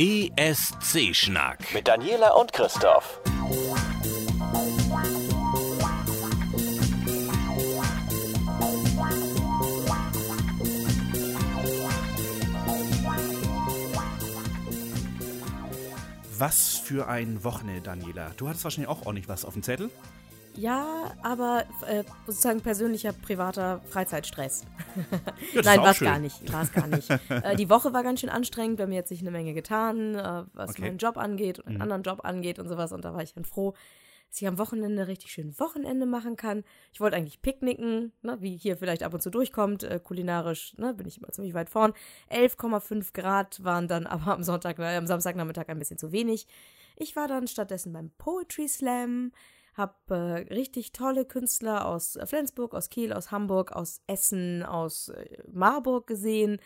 ESC-Schnack. Mit Daniela und Christoph. Was für ein Wochenende, Daniela. Du hattest wahrscheinlich auch ordentlich was auf dem Zettel. Ja, aber äh, sozusagen persönlicher, privater Freizeitstress. Ja, Nein, war es gar nicht. War's gar nicht. äh, die Woche war ganz schön anstrengend. Bei mir hat sich eine Menge getan, äh, was Okay. meinen Job angeht und einen anderen Job angeht und sowas. Und da war ich dann froh, dass ich am Wochenende richtig schön Wochenende machen kann. Ich wollte eigentlich picknicken, ne, wie hier vielleicht ab und zu durchkommt. Äh, kulinarisch ne, bin ich immer ziemlich weit vorn. 11,5 Grad waren dann aber am Sonntag, äh, am Samstagnachmittag ein bisschen zu wenig. Ich war dann stattdessen beim Poetry Slam, hab äh, richtig tolle Künstler aus äh, Flensburg, aus Kiel, aus Hamburg, aus Essen, aus äh, Marburg gesehen.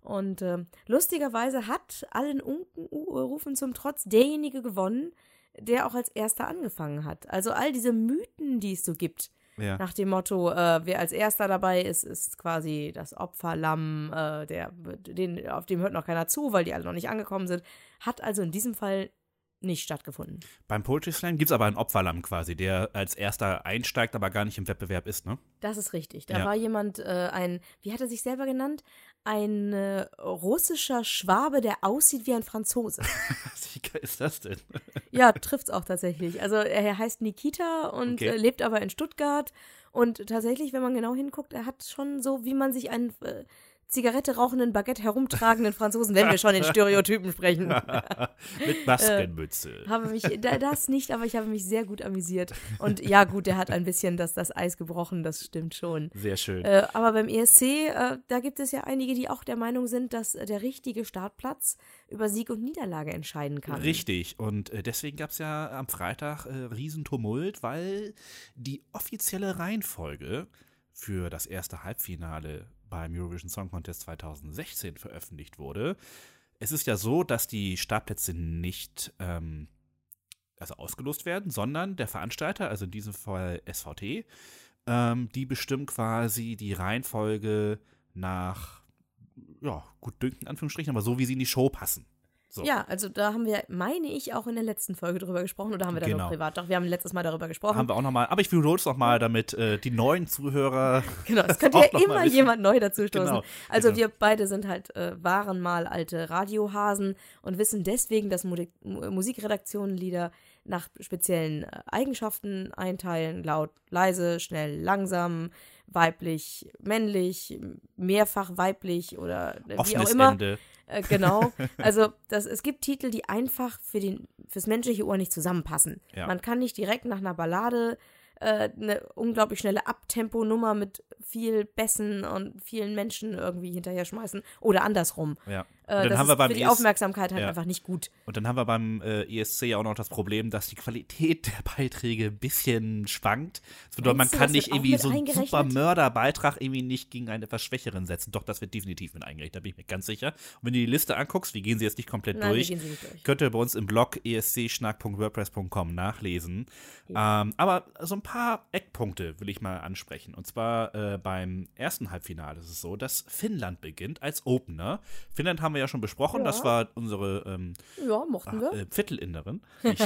Und äh, lustigerweise hat allen Unkenrufen zum Trotz derjenige gewonnen, der auch als erster angefangen hat. Also all diese Mythen, die es so gibt, Ja. nach dem Motto, äh, wer als erster dabei ist, ist quasi das Opferlamm, äh, der, den, auf dem hört noch keiner zu, weil die alle noch nicht angekommen sind, hat also in diesem Fall nicht stattgefunden. Beim Poetry Slam gibt es aber einen Opferlamm quasi, der als erster einsteigt, aber gar nicht im Wettbewerb ist, ne? Das ist richtig. Da Ja. war jemand, äh, ein, wie hat er sich selber genannt? Ein äh, russischer Schwabe, der aussieht wie ein Franzose. Wie geil ist das denn? ja, trifft's auch tatsächlich. Also er heißt Nikita und Okay. äh, lebt aber in Stuttgart. Und tatsächlich, wenn man genau hinguckt, er hat schon so, wie man sich einen äh, Zigarette rauchenden, Baguette herumtragenden Franzosen, wenn wir schon in Stereotypen sprechen. Mit Maskenmütze. habe mich, da, das nicht, aber ich habe mich sehr gut amüsiert. Und ja, gut, der hat ein bisschen das, das Eis gebrochen, das stimmt schon. Sehr schön. Äh, aber beim ESC, äh, da gibt es ja einige, die auch der Meinung sind, dass äh, der richtige Startplatz über Sieg und Niederlage entscheiden kann. Richtig. Und äh, deswegen gab es ja am Freitag äh, Riesentumult, weil die offizielle Reihenfolge für das erste Halbfinale beim Eurovision Song Contest 2016 veröffentlicht wurde. Es ist ja so, dass die Startplätze nicht ähm, also ausgelost werden, sondern der Veranstalter, also in diesem Fall SVT, ähm, die bestimmt quasi die Reihenfolge nach ja, gut dünken, Anführungsstrichen, aber so, wie sie in die Show passen. So. Ja, also da haben wir, meine ich, auch in der letzten Folge drüber gesprochen oder haben wir da Genau. nur privat? Doch, wir haben letztes Mal darüber gesprochen. Haben wir auch nochmal, aber ich wiederhole es nochmal, damit äh, die neuen Zuhörer. Genau, es könnte ja immer jemand neu dazu stoßen. Genau, also genau. wir beide sind halt, äh, waren mal alte Radiohasen und wissen deswegen, dass Mu Mu- Musikredaktionen Lieder nach speziellen äh, Eigenschaften einteilen. Laut, leise, schnell, langsam, weiblich, männlich, mehrfach weiblich oder äh, wie auch Offenes immer. Ende. Äh, genau. Also das, es gibt Titel, die einfach für den, fürs menschliche Ohr nicht zusammenpassen. Ja. Man kann nicht direkt nach einer Ballade äh, eine unglaublich schnelle Abtempo-Nummer mit viel Bässen und vielen Menschen irgendwie hinterher schmeißen. Oder andersrum. Ja. Äh, das haben wir ist beim für die ES Aufmerksamkeit halt Ja. einfach nicht gut. Und dann haben wir beim äh, ESC ja auch noch das Problem, dass die Qualität der Beiträge ein bisschen schwankt. Das bedeutet, man Meinst du, kann das nicht irgendwie so einen super Mörderbeitrag irgendwie nicht gegen eine etwas Schwächeren setzen. Doch, das wird definitiv mit eingerechnet, da bin ich mir ganz sicher. Und wenn du die Liste anguckst, wir gehen sie jetzt nicht komplett Nein, durch, nicht durch. könnt ihr bei uns im Blog E escschnack.wordpress.com nachlesen. Ähm, aber so ein paar Eckpunkte will ich mal ansprechen. Und zwar äh, beim ersten Halbfinale ist es so, dass Finnland beginnt als Opener. Finnland haben wir ja schon besprochen, Ja. das war unsere ähm, Ja, mochten wir. äh, Viertelinnerin. Ich,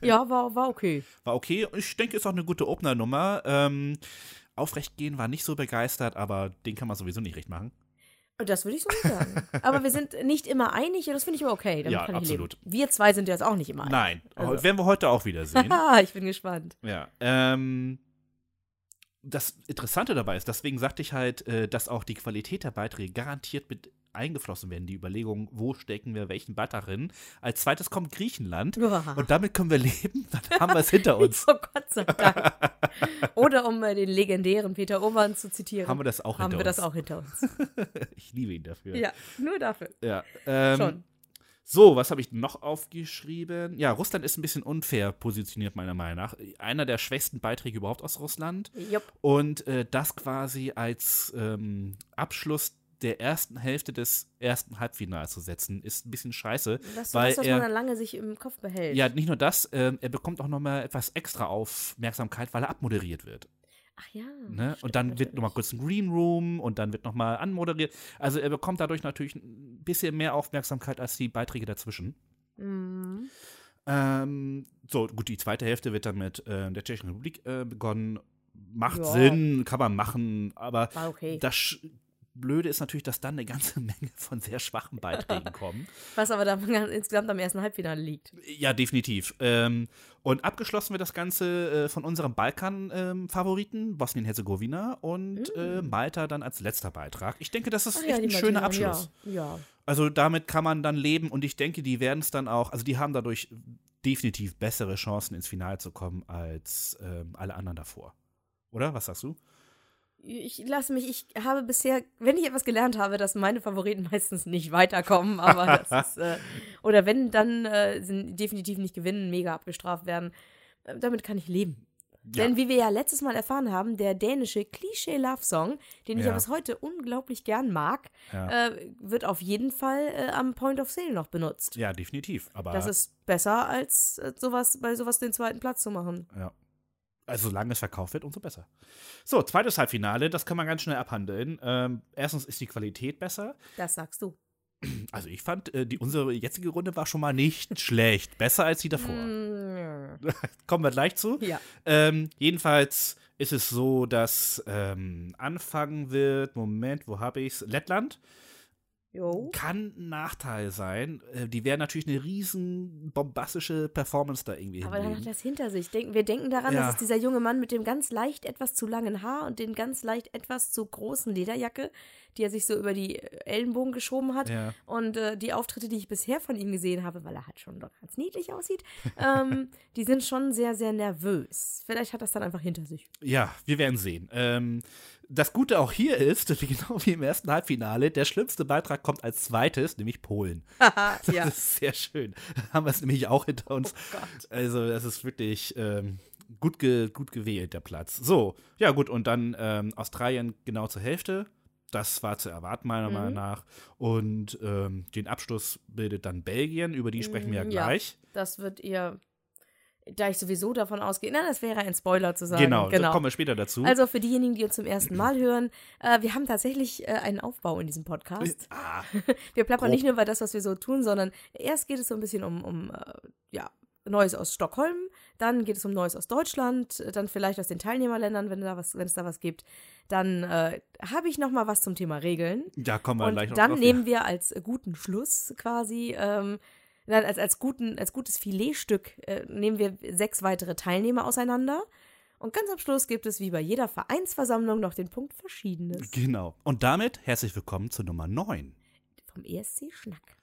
Ja, war, war okay. war okay. Ich denke, ist auch eine gute Opener-Nummer. Ähm, aufrecht gehen war nicht so begeistert, aber den kann man sowieso nicht recht machen. Das würde ich so nicht sagen. Aber wir sind nicht immer einig und das finde ich immer okay. Damit Ja, kann ich absolut. leben. Wir zwei sind jetzt auch nicht immer einig. Nein, Also. werden wir heute auch wieder sehen. Haha, ich bin gespannt. ja. Ähm, das Interessante dabei ist, deswegen sagte ich halt, äh, dass auch die Qualität der Beiträge garantiert mit eingeflossen werden. Die Überlegung, wo stecken wir welchen Beitrag hin. Als zweites kommt Griechenland. Ja. Und damit können wir leben. Dann haben wir es hinter uns. Oh Gott sei Dank. Oder um äh, den legendären Peter Oman zu zitieren. Haben wir das auch haben hinter wir das uns. auch hinter uns. Ich liebe ihn dafür. Ja, nur dafür. Ja, ähm, Schon. So, was habe ich noch aufgeschrieben? Ja, Russland ist ein bisschen unfair positioniert, meiner Meinung nach. Einer der schwächsten Beiträge überhaupt aus Russland. Jupp. Und äh, das quasi als ähm, Abschluss der ersten Hälfte des ersten Halbfinals zu setzen, ist ein bisschen scheiße. Das ist weil was, was er, man dann lange sich im Kopf behält. ja, nicht nur das, ähm, er bekommt auch nochmal etwas extra Aufmerksamkeit, weil er abmoderiert wird. Ach ja. Ne? stimmt Und dann wird natürlich. nochmal kurz ein Green Room und dann wird nochmal anmoderiert. Also er bekommt dadurch natürlich ein bisschen mehr Aufmerksamkeit als die Beiträge dazwischen. Mhm. Ähm, so, gut, die zweite Hälfte wird dann mit äh, der Tschechischen Republik äh, begonnen. Macht Ja. Sinn, kann man machen, aber okay. das Blöde ist natürlich, dass dann eine ganze Menge von sehr schwachen Beiträgen kommen. Was aber dann insgesamt am ersten Halbfinale liegt. Ja, definitiv. Ähm, und abgeschlossen wird das Ganze äh, von unserem Balkan-Favoriten, Bosnien-Herzegowina und äh, Malta dann als letzter Beitrag. Ich denke, das ist Ach echt ein schöner Abschluss. Ja, ja. Also damit kann man dann leben und ich denke, die werden es dann auch, also die haben dadurch definitiv bessere Chancen ins Finale zu kommen als ähm, alle anderen davor. Oder? Was sagst du? Ich lasse mich, ich habe bisher, wenn ich etwas gelernt habe, dass meine Favoriten meistens nicht weiterkommen, aber das ist, äh, oder wenn, dann äh, sind definitiv nicht gewinnen, mega abgestraft werden. Äh, damit kann ich leben. Denn wie wir ja letztes Mal erfahren haben, der dänische Klischee-Love-Song, den ich ja Ja. bis heute unglaublich gern mag, Ja. äh, wird auf jeden Fall äh, am Point of Sale noch benutzt. Ja, definitiv. Aber Das ist besser, als äh, sowas, bei sowas den zweiten Platz zu machen. Ja. Also solange es verkauft wird, umso besser. So, zweites Halbfinale, das kann man ganz schnell abhandeln. Ähm, erstens ist die Qualität besser. Das sagst du. Also ich fand, äh, die, unsere jetzige Runde war schon mal nicht schlecht. Besser als die davor. Mm, Kommen wir gleich zu. ja. Ähm, jedenfalls ist es so, dass ähm, anfangen wird, Moment, wo habe ich's? Lettland. Jo. Kann ein Nachteil sein. Äh, die werden natürlich eine riesen bombastische Performance da irgendwie Aber dann hat hinlegen. das hinter sich. Wir denken daran, Ja. dass es dieser junge Mann mit dem ganz leicht etwas zu langen Haar und den ganz leicht etwas zu großen Lederjacke, die er sich so über die Ellenbogen geschoben hat. Ja. Und äh, die Auftritte, die ich bisher von ihm gesehen habe, weil er halt schon doch ganz niedlich aussieht, ähm, die sind schon sehr, sehr nervös. Vielleicht hat das dann einfach hinter sich. Ja, wir werden sehen. Ähm, das Gute auch hier ist, wie genau wie im ersten Halbfinale, der schlimmste Beitrag kommt als zweites, nämlich Polen. Das ja. ist sehr schön. Haben wir es nämlich auch hinter uns. Oh. Also, das ist wirklich ähm, gut, ge gut gewählt, der Platz. So, ja, gut, und dann ähm, Australien genau zur Hälfte. Das war zu erwarten, meiner Mhm. Meinung nach. Und ähm, den Abschluss bildet dann Belgien, über die sprechen wir ja ja. gleich. Das wird ihr, da ich sowieso davon ausgehe, na, das wäre ein Spoiler zu sagen. Genau, da kommen wir später dazu. Also für diejenigen, die uns zum ersten Mal hören, äh, wir haben tatsächlich äh, einen Aufbau in diesem Podcast. ah, Wir plappern Grob. nicht nur über das, was wir so tun, sondern erst geht es so ein bisschen um, um äh, ja, Neues aus Stockholm, dann geht es um Neues aus Deutschland, dann vielleicht aus den Teilnehmerländern, wenn, da was, wenn es da was gibt. Dann äh, habe ich noch mal was zum Thema Regeln. da kommen wir Und gleich noch dann drauf. nehmen wir als guten Schluss quasi, ähm, nein, als, als, guten, als gutes Filetstück äh, nehmen wir sechs weitere Teilnehmer auseinander. Und ganz am Schluss gibt es wie bei jeder Vereinsversammlung noch den Punkt Verschiedenes Genau. Und damit herzlich willkommen zur Nummer 9. vom ESC Schnack.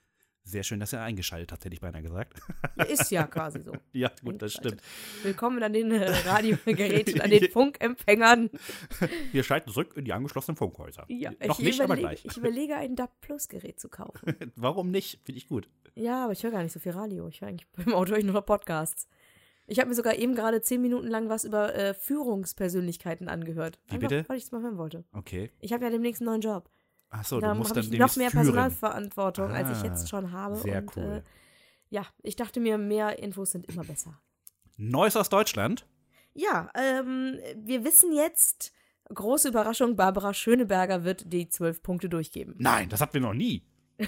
Sehr schön, dass er eingeschaltet hat, hätte ich beinahe gesagt. Ist ja quasi so. ja, gut, das stimmt. Willkommen an den äh, Radiogeräten, an den Funkempfängern. Wir schalten zurück in die angeschlossenen Funkhäuser. Ja, Noch ich nicht, aber überlege, gleich. Ich überlege, ein DAB Plus Gerät zu kaufen. Warum nicht? Finde ich gut. Ja, aber ich höre gar nicht so viel Radio. Ich höre eigentlich beim Auto höre ich nur noch Podcasts. Ich habe mir sogar eben gerade zehn Minuten lang was über äh, Führungspersönlichkeiten angehört. Wie Einfach, bitte? Weil ich es mal hören wollte. Okay. Ich habe ja demnächst einen neuen Job. Achso, du musst dann ich noch mehr. Personalverantwortung, als ich Ah, jetzt schon habe. sehr und, cool. Äh, ja, ich dachte mir, mehr Infos sind immer besser. Neues aus Deutschland. Ja, ähm, wir wissen jetzt, große Überraschung, Barbara Schöneberger wird die zwölf Punkte durchgeben. Nein, das hatten wir noch nie.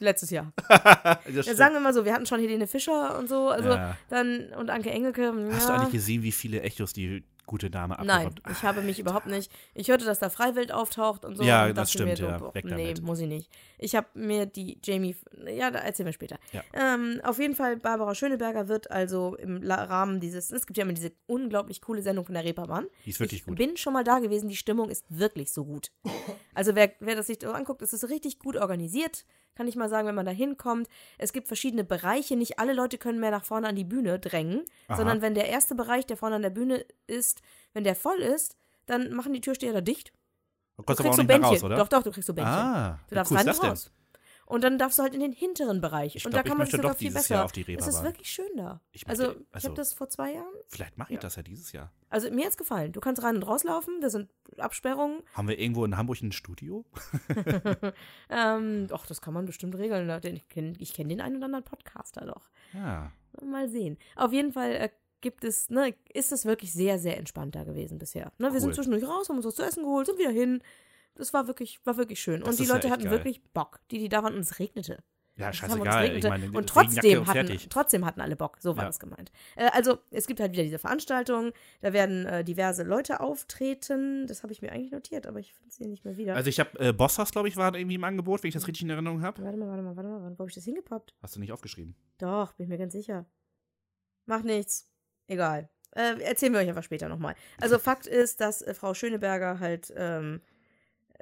Letztes Jahr. Ja, sagen wir mal so, wir hatten schon Helene Fischer und so, also Ja. dann und Anke Engelke. Hast du ja. eigentlich gesehen, wie viele Echos die gute Dame Nein, abgeräumt ich habe mich überhaupt nicht. Ich hörte, dass da Freiwild auftaucht und so. Ja, und das dachte mir stimmt, ja. boah, Weg nee, damit. muss ich nicht. Ich habe mir die Jamie. Ja, da erzählen wir später. Ja. Ähm, auf jeden Fall, Barbara Schöneberger wird also im Rahmen dieses. Es gibt ja immer diese unglaublich coole Sendung von der Reeperbahn. Die ist wirklich ich gut. bin schon mal da gewesen. Die Stimmung ist wirklich so gut. Also, wer, wer das sich so anguckt, es ist richtig gut organisiert. Kann ich mal sagen, wenn man da hinkommt. Es gibt verschiedene Bereiche. Nicht alle Leute können mehr nach vorne an die Bühne drängen, Aha. sondern wenn der erste Bereich, der vorne an der Bühne ist, wenn der voll ist, dann machen die Türsteher da dicht. Du kommst aber kriegst auch so nicht Bändchen. raus, oder? Doch, doch, du kriegst so Bändchen. Ah, du darfst cool rein und raus. Und dann darfst du halt in den hinteren Bereich. Ich und glaub, da ich kann man sogar viel besser. Jahr auf die es ist wirklich schön da. Ich also, möchte- ich also- habe das vor zwei Jahren. Vielleicht mache ich das ja dieses Jahr. Also, mir hat's gefallen. Du kannst rein und rauslaufen. Da sind Absperrungen. Haben wir irgendwo in Hamburg ein Studio? Ähm, doch, das kann man bestimmt regeln. Ich kenne kenn den einen oder anderen Podcaster doch. Ja. Mal sehen. Auf jeden Fall äh, gibt es, ne, ist es wirklich sehr, sehr entspannt da gewesen bisher. Ne, wir sind Cool. zwischendurch raus, haben uns was zu essen geholt, sind wieder hin. Das war wirklich, war wirklich schön. Das und die ja Leute echt hatten geil. wirklich Bock. Die, die da waren, und es regnete. Ja, scheißegal. Ich meine, und trotzdem und hatten, trotzdem hatten alle Bock. So war Ja. das gemeint. Äh, also, es gibt halt wieder diese Veranstaltung. Da werden äh, diverse Leute auftreten. Das habe ich mir eigentlich notiert, aber ich finde es hier nicht mehr wieder. Also ich habe äh, Bosshaus, glaube ich, war irgendwie im Angebot, wenn ich das richtig in Erinnerung habe. warte mal, warte mal, warte mal. Wo habe ich das hingepoppt? Hast du nicht aufgeschrieben? Doch, bin ich mir ganz sicher. Macht nichts. Egal. Äh, erzählen wir euch einfach später nochmal. Also Fakt ist, dass äh, Frau Schöneberger halt, ähm,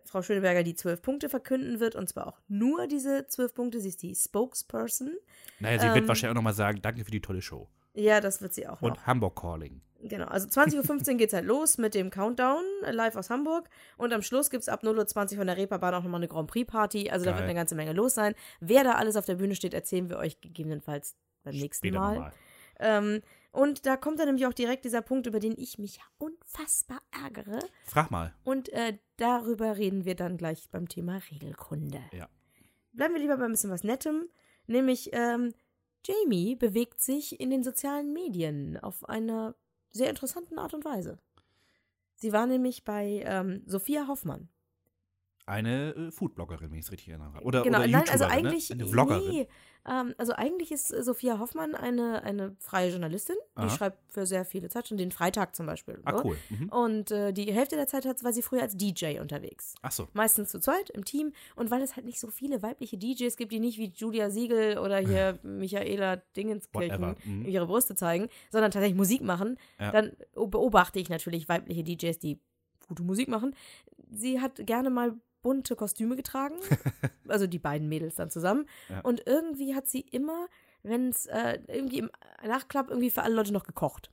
Frau Schöneberger die zwölf Punkte verkünden wird und zwar auch nur diese zwölf Punkte. Sie ist die Spokesperson. Naja, sie Ähm, wird wahrscheinlich auch nochmal sagen, danke für die tolle Show. Ja, das wird sie auch noch. Und Hamburg Calling. Genau, also 20.15 Uhr geht's halt los mit dem Countdown äh, live aus Hamburg und am Schluss gibt's ab 0.20 Uhr von der Reeperbahn auch nochmal eine Grand Prix Party, also da Geil. wird eine ganze Menge los sein. Wer da alles auf der Bühne steht, erzählen wir euch gegebenenfalls beim nächsten Später Mal. nochmal. Ähm, und da kommt dann nämlich auch direkt dieser Punkt, über den ich mich ja unfassbar ärgere. Frag mal. Und äh, darüber reden wir dann gleich beim Thema Regelkunde. Ja. Bleiben wir lieber bei ein bisschen was Nettem. Nämlich, ähm, Jamie bewegt sich in den sozialen Medien auf einer sehr interessanten Art und Weise. Sie war nämlich bei ähm, Sophia Hoffmann. Eine äh, Foodbloggerin, wenn ich es richtig erinnere. Oder, genau, oder nein, also YouTuberin, eigentlich, ne? Eine Vloggerin. nee, ähm, also eigentlich ist äh, Sophia Hoffmann eine, eine freie Journalistin, die Aha. schreibt für sehr viele Zeitschriften, den Freitag zum Beispiel. Ah, so. cool. Mhm. Und äh, die Hälfte der Zeit war sie früher als DJ unterwegs. Ach so. Meistens zu zweit im Team. Und weil es halt nicht so viele weibliche DJs gibt, die nicht wie Julia Siegel oder hier Michaela Dingenskirchen. Mhm. ihre Brüste zeigen, sondern tatsächlich Musik machen, Ja. dann beobachte ich natürlich weibliche DJs, die gute Musik machen. Sie hat gerne mal bunte Kostüme getragen, also die beiden Mädels dann zusammen. Ja. Und irgendwie hat sie immer, wenn es äh, irgendwie im Nachklapp irgendwie für alle Leute noch gekocht.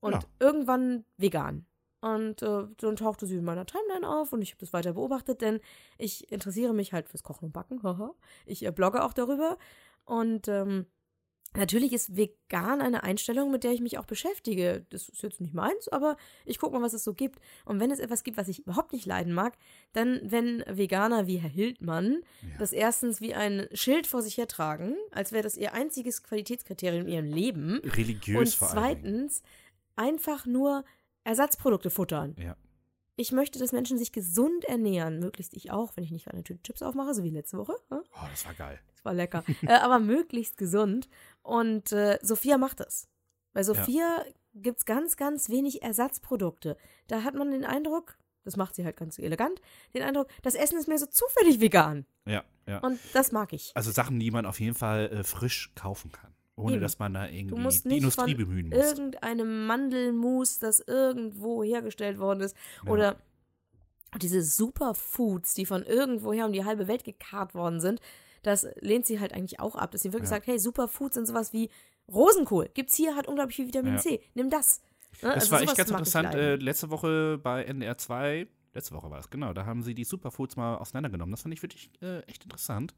Und Ja. irgendwann vegan. Und äh, dann tauchte sie in meiner Timeline auf und ich habe das weiter beobachtet, denn ich interessiere mich halt fürs Kochen und Backen. ich äh, blogge auch darüber. Und ähm, natürlich ist vegan eine Einstellung, mit der ich mich auch beschäftige. Das ist jetzt nicht meins, aber ich gucke mal, was es so gibt. Und wenn es etwas gibt, was ich überhaupt nicht leiden mag, dann, wenn Veganer wie Herr Hildmann Ja. das erstens wie ein Schild vor sich hertragen, als wäre das ihr einziges Qualitätskriterium in ihrem Leben. Religiös Und vor zweitens einfach nur Ersatzprodukte futtern. Ja. Ich möchte, dass Menschen sich gesund ernähren, möglichst ich auch, wenn ich nicht eine Tüte Chips aufmache, so wie letzte Woche. Ja, Oh, das war geil. Das war lecker. äh, aber möglichst gesund. Und äh, Sophia macht das. Bei Sophia gibt es ganz, ganz wenig Ersatzprodukte. Da hat man den Eindruck, das macht sie halt ganz elegant, den Eindruck, das Essen ist mir so zufällig vegan. Ja, ja. Und das mag ich. Also Sachen, die man auf jeden Fall äh, frisch kaufen kann. Ohne Eben. dass man da irgendwie die Industrie bemühen muss. irgendeinem Mandelmus, das irgendwo hergestellt worden ist, Ja. oder diese Superfoods, die von irgendwoher um die halbe Welt gekarrt worden sind, das lehnt sie halt eigentlich auch ab, dass sie wirklich Ja. sagt, hey, Superfoods sind sowas wie Rosenkohl. Gibt's hier, hat unglaublich viel Vitamin Ja. C. Nimm das. Ne? Das Also war echt ganz interessant. Äh, letzte Woche bei NDR 2, letzte Woche war es, genau, da haben sie die Superfoods mal auseinandergenommen. Das fand ich wirklich äh, echt interessant.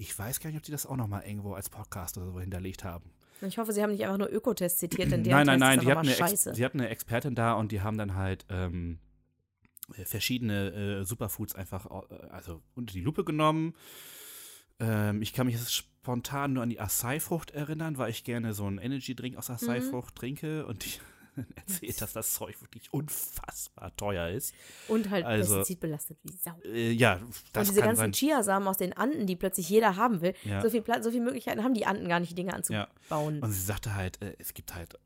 Ich weiß gar nicht, ob die das auch noch mal irgendwo als Podcast oder so hinterlegt haben. Ich hoffe, sie haben nicht einfach nur Ökotest zitiert, denn der nein, nein, nein, die hatten, Ex scheiße. die hatten eine Expertin da und die haben dann halt ähm, äh, verschiedene äh, Superfoods einfach äh, also unter die Lupe genommen. Ähm, ich kann mich jetzt spontan nur an die Acai-Frucht erinnern, weil ich gerne so einen Energy-Drink aus Acai-Frucht Mhm. trinke und die erzählt, dass das Zeug wirklich unfassbar teuer ist. Und halt also- pestizidbelastet wie Sau. Äh, ja, das und diese ganzen sein. Chiasamen aus den Anden, die plötzlich jeder haben will, Ja. so, viel Pla so viele Möglichkeiten haben die Anden gar nicht, die Dinge anzubauen. Und sie sagte halt, äh, es gibt halt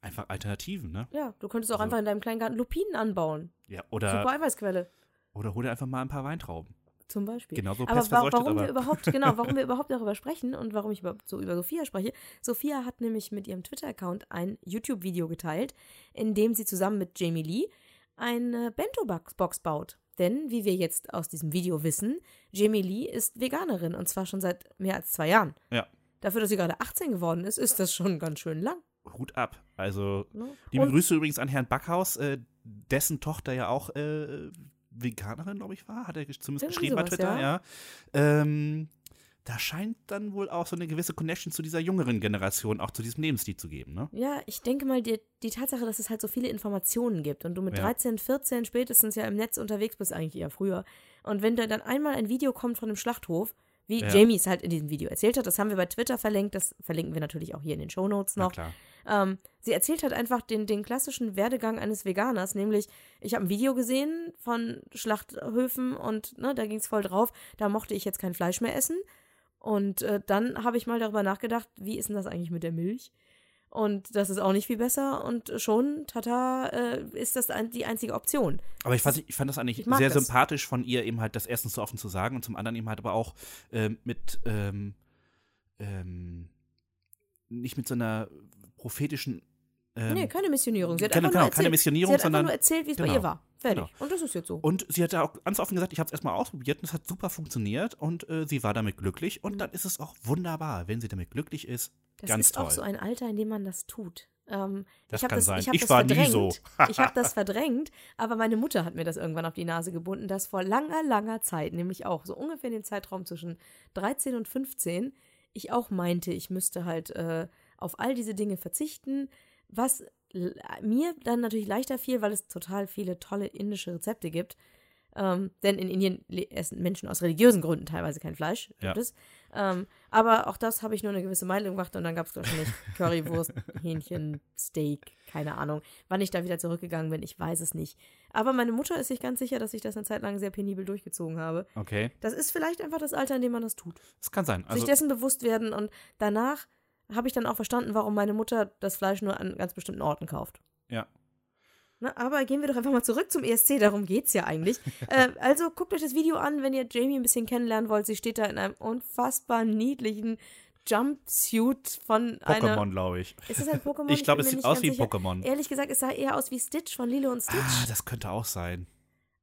einfach Alternativen, ne? Ja, du könntest auch Also- einfach in deinem kleinen Garten Lupinen anbauen. Ja, Super oder, Eiweißquelle, oder hol dir einfach mal ein paar Weintrauben. Zum Beispiel. Genauso aber wa warum wir aber überhaupt, genau, warum wir überhaupt darüber sprechen und warum ich überhaupt so über Sophia spreche. Sophia hat nämlich mit ihrem Twitter-Account ein YouTube-Video geteilt, in dem sie zusammen mit Jamie Lee eine Bento-Box baut. Denn, wie wir jetzt aus diesem Video wissen, Jamie Lee ist Veganerin und zwar schon seit mehr als zwei Jahren. Ja. Dafür, dass sie gerade 18 geworden ist, ist das schon ganz schön lang. Hut ab. Also, Ne? liebe Und- Grüße übrigens an Herrn Backhaus, äh, dessen Tochter ja auch äh, Veganerin, glaube ich, war. Hat er zumindest Irgendwie geschrieben bei sowas, Twitter, ja. ja. Ähm, da scheint dann wohl auch so eine gewisse Connection zu dieser jüngeren Generation, auch zu diesem Lebensstil zu geben, ne? Ja, ich denke mal, die, die Tatsache, dass es halt so viele Informationen gibt und du mit Ja. 13, 14 spätestens ja im Netz unterwegs bist, eigentlich eher früher. Und wenn da dann einmal ein Video kommt von einem Schlachthof, wie Ja. Jamie es halt in diesem Video erzählt hat. Das haben wir bei Twitter verlinkt, das verlinken wir natürlich auch hier in den Shownotes Na noch. Ähm, sie erzählt halt einfach den, den klassischen Werdegang eines Veganers, nämlich ich habe ein Video gesehen von Schlachthöfen und ne, da ging es voll drauf, da mochte ich jetzt kein Fleisch mehr essen. Und äh, dann habe ich mal darüber nachgedacht, wie ist denn das eigentlich mit der Milch? Und das ist auch nicht viel besser und schon, tata, äh, ist das die einzige Option. Aber ich fand, ich fand das eigentlich sehr das. sympathisch von ihr, eben halt das erstens so offen zu sagen und zum anderen eben halt aber auch ähm, mit, ähm, ähm, nicht mit so einer prophetischen. Ähm, nee, keine Missionierung. Sie hat genau, einfach nur genau, keine erzählt. Missionierung, sie hat sondern- nur erzählt, wie es bei genau, ihr war. Fertig. genau. Und das ist jetzt so. Und sie hat ja auch ganz offen gesagt, ich habe es erstmal ausprobiert und es hat super funktioniert und äh, sie war damit glücklich und dann ist es auch wunderbar, wenn sie damit glücklich ist. Das ganz ist toll. auch so ein Alter, in dem man das tut. Ähm, Das kann sein. Ich, Ich das war nie verdrängt. so. ich habe das verdrängt, aber meine Mutter hat mir das irgendwann auf die Nase gebunden, dass vor langer, langer Zeit, nämlich auch so ungefähr in dem Zeitraum zwischen 13 und 15, ich auch meinte, ich müsste halt äh, auf all diese Dinge verzichten, was l- mir dann natürlich leichter fiel, weil es total viele tolle indische Rezepte gibt. Ähm, denn in Indien essen Menschen aus religiösen Gründen teilweise kein Fleisch, gibt Ja. es. Ähm, aber auch das habe ich nur eine gewisse Meile gemacht und dann gab es wahrscheinlich Currywurst, Hähnchen, Steak, keine Ahnung. Wann ich da wieder zurückgegangen bin, ich weiß es nicht. Aber meine Mutter ist sich ganz sicher, dass ich das eine Zeit lang sehr penibel durchgezogen habe. Okay, Das ist vielleicht einfach das Alter, in dem man das tut. das kann sein. Also, sich dessen bewusst werden und danach habe ich dann auch verstanden, warum meine Mutter das Fleisch nur an ganz bestimmten Orten kauft. ja. Na, aber gehen wir doch einfach mal zurück zum ESC, darum geht's ja eigentlich. äh, also guckt euch das Video an, wenn ihr Jamie ein bisschen kennenlernen wollt. Sie steht da in einem unfassbar niedlichen Jumpsuit von einer. Pokémon, glaube ich. Ist das ein Pokémon? Ich glaube, es sieht aus wie ein. Pokémon. Ehrlich gesagt, es sah eher aus wie Stitch von Lilo und Stitch. Ah, das könnte auch sein.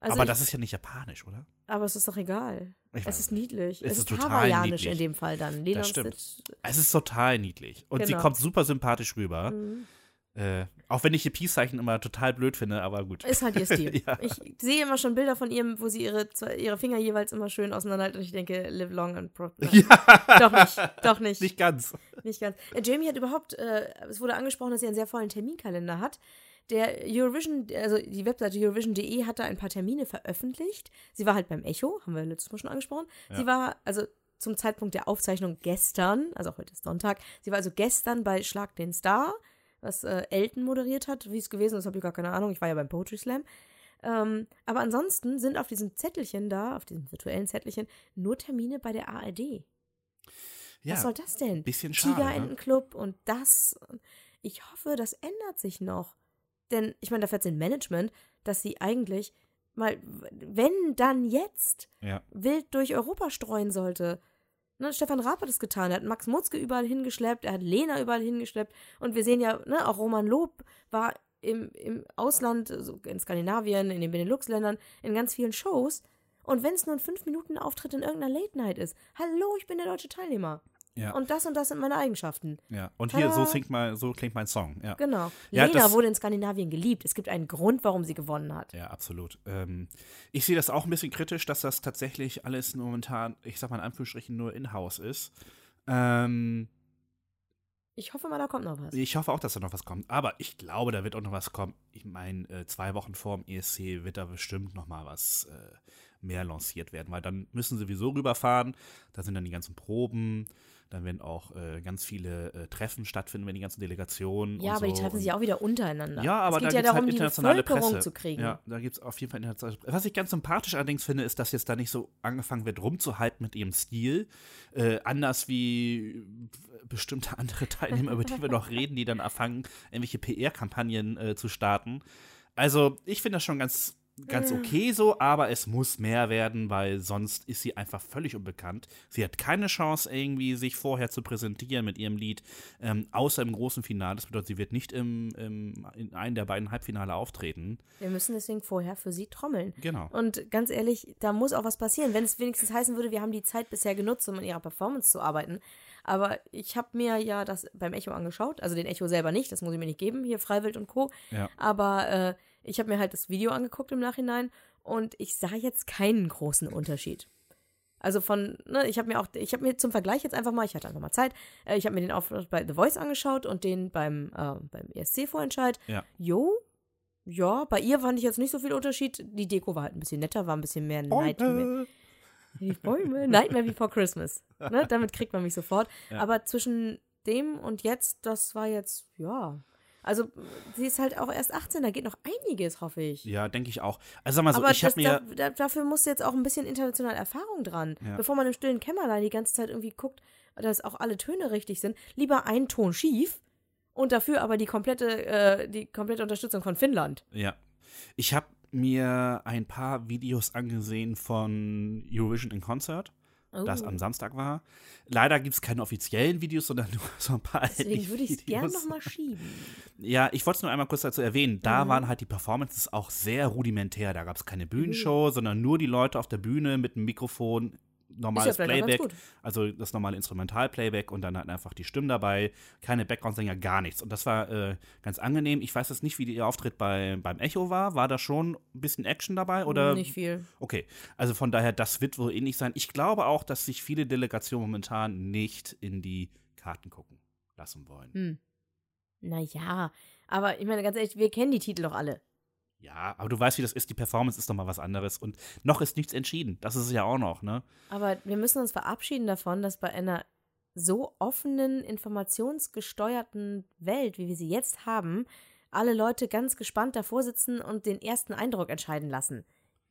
Also aber ich, das ist ja nicht japanisch, oder? aber es ist doch egal. Ich Es ist niedlich. Es Es, ist ist total hawaiianisch niedlich. in dem Fall dann. Lilo Das stimmt. Stitch. Es ist total niedlich. Und sie Genau. kommt super sympathisch rüber. Mhm. Äh, auch wenn ich ihr Peace-Zeichen immer total blöd finde, aber gut. Ist halt ihr Stil. Ja. Ich sehe immer schon Bilder von ihr, wo sie ihre, ihre Finger jeweils immer schön auseinanderhalten und ich denke, live long and pro Nein, Doch nicht, doch nicht. Nicht ganz. Nicht ganz. Äh, Jamie hat überhaupt, äh, es wurde angesprochen, dass sie einen sehr vollen Terminkalender hat. Der Eurovision, also die Webseite Eurovision.de hat da ein paar Termine veröffentlicht. Sie war halt beim Echo, haben wir letztes Mal schon angesprochen. Sie war also zum Zeitpunkt der Aufzeichnung gestern, also auch heute ist Sonntag, sie war also gestern bei Schlag den Star, was äh, Elton moderiert hat. Wie es gewesen ist, habe ich gar keine Ahnung. Ich war ja beim Poetry Slam. Ähm, aber ansonsten sind auf diesem Zettelchen da, auf diesem virtuellen Zettelchen, nur Termine bei der ARD. Ja, Was soll das denn? bisschen schade, ne? Tigerentenclub und das. Ich hoffe, das ändert sich noch. Denn ich meine, dafür hat sie ein Management, dass sie eigentlich mal, wenn dann jetzt, ja. wild durch Europa streuen sollte. Ne, Stefan Raab hat es getan. Er hat Max Mutzke überall hingeschleppt, er hat Lena überall hingeschleppt. Und wir sehen ja, ne, auch Roman Lob war im, im Ausland, so in Skandinavien, in den Benelux-Ländern, in ganz vielen Shows. Und wenn es nur ein 5 Minuten Auftritt in irgendeiner Late Night ist, hallo, ich bin der deutsche Teilnehmer. Ja. Und das und das sind meine Eigenschaften. ja. Und hier, so, singt mal, so klingt mein Song. Ja. Genau. Ja, Lena wurde in Skandinavien geliebt. Es gibt einen Grund, warum sie gewonnen hat. Ja, absolut. Ähm, ich sehe das auch ein bisschen kritisch, dass das tatsächlich alles momentan, ich sag mal in Anführungsstrichen, nur in-house ist. Ähm, Ich hoffe mal, da kommt noch was. ich hoffe auch, dass da noch was kommt. Aber ich glaube, da wird auch noch was kommen. Ich meine, äh, zwei Wochen vor dem ESC wird da bestimmt noch mal was äh, mehr lanciert werden, weil dann müssen sie sowieso rüberfahren. Da sind dann die ganzen Proben. Dann werden auch äh, ganz viele äh, Treffen stattfinden, wenn die ganzen Delegationen. Ja, aber die so. treffen sich auch wieder untereinander. Ja, aber es geht da ja gibt's darum, halt die internationale Bevölkerung Presse. zu kriegen. Ja, da gibt es auf jeden Fall internationale Presse. Was ich ganz sympathisch allerdings finde, ist, dass jetzt da nicht so angefangen wird, rumzuhalten mit ihrem Stil. Äh, anders wie bestimmte andere Teilnehmer, über die wir noch reden, die dann anfangen, irgendwelche PR-Kampagnen äh, zu starten. Also, ich finde das schon ganz, ganz okay so, aber es muss mehr werden, weil sonst ist sie einfach völlig unbekannt. Sie hat keine Chance, irgendwie sich vorher zu präsentieren mit ihrem Lied, ähm, außer im großen Finale. Das bedeutet, sie wird nicht im, im, in einem der beiden Halbfinale auftreten. Wir müssen deswegen vorher für sie trommeln. Genau. Und ganz ehrlich, da muss auch was passieren. Wenn es wenigstens heißen würde, wir haben die Zeit bisher genutzt, um an ihrer Performance zu arbeiten. Aber ich habe mir ja das beim Echo angeschaut, also den Echo selber nicht, das muss ich mir nicht geben, hier Freiwild und Co. Ja. Aber äh, ich habe mir halt das Video angeguckt im Nachhinein und ich sah jetzt keinen großen Unterschied. Also von, ne, ich habe mir auch, ich habe mir zum Vergleich jetzt einfach mal, ich hatte einfach mal Zeit, äh, ich habe mir den Auftritt bei The Voice angeschaut und den beim, äh, beim ESC-Vorentscheid. Ja. Jo, ja, bei ihr fand ich jetzt nicht so viel Unterschied. Die Deko war halt ein bisschen netter, war ein bisschen mehr Night. äh, Die Bäume. Nightmare Before Christmas. Ne? Damit kriegt man mich sofort. Ja. Aber zwischen dem und jetzt, das war jetzt, ja. Also, sie ist halt auch erst 18, da geht noch einiges, hoffe ich. Ja, denke ich auch. Also sag mal so, Aber ich habe mir. da, da, dafür muss jetzt auch ein bisschen internationale Erfahrung dran. Ja. Bevor man im stillen Kämmerlein die ganze Zeit irgendwie guckt, dass auch alle Töne richtig sind. Lieber ein Ton schief und dafür aber die komplette, äh, die komplette Unterstützung von Finnland. Ja. Ich habe mir ein paar Videos angesehen von Eurovision in Concert, Oh. das am Samstag war. Leider gibt es keine offiziellen Videos, sondern nur so ein paar Deswegen würde ich es gern Videos. nochmal schieben. Ja, ich wollte es nur einmal kurz dazu erwähnen. Da Mhm. waren halt die Performances auch sehr rudimentär. Da gab es keine Bühnenshow, sondern nur die Leute auf der Bühne mit einem Mikrofon, normales ganz Playback, also das normale Instrumental-Playback und dann halt einfach die Stimmen dabei, keine Background-Sänger, gar nichts. Und das war äh, ganz angenehm. Ich weiß jetzt nicht, wie ihr Auftritt bei, beim Echo war. War da schon ein bisschen Action dabei? Oder? Nicht viel. Okay, also von daher, das wird wohl ähnlich sein. Ich glaube auch, dass sich viele Delegationen momentan nicht in die Karten gucken lassen wollen. Hm. Naja, aber ich meine, ganz ehrlich, wir kennen die Titel doch alle. Ja, aber du weißt, wie das ist. Die Performance ist doch mal was anderes. Und noch ist nichts entschieden. Das ist es ja auch noch, ne? Aber wir müssen uns verabschieden davon, dass bei einer so offenen, informationsgesteuerten Welt, wie wir sie jetzt haben, alle Leute ganz gespannt davor sitzen und den ersten Eindruck entscheiden lassen.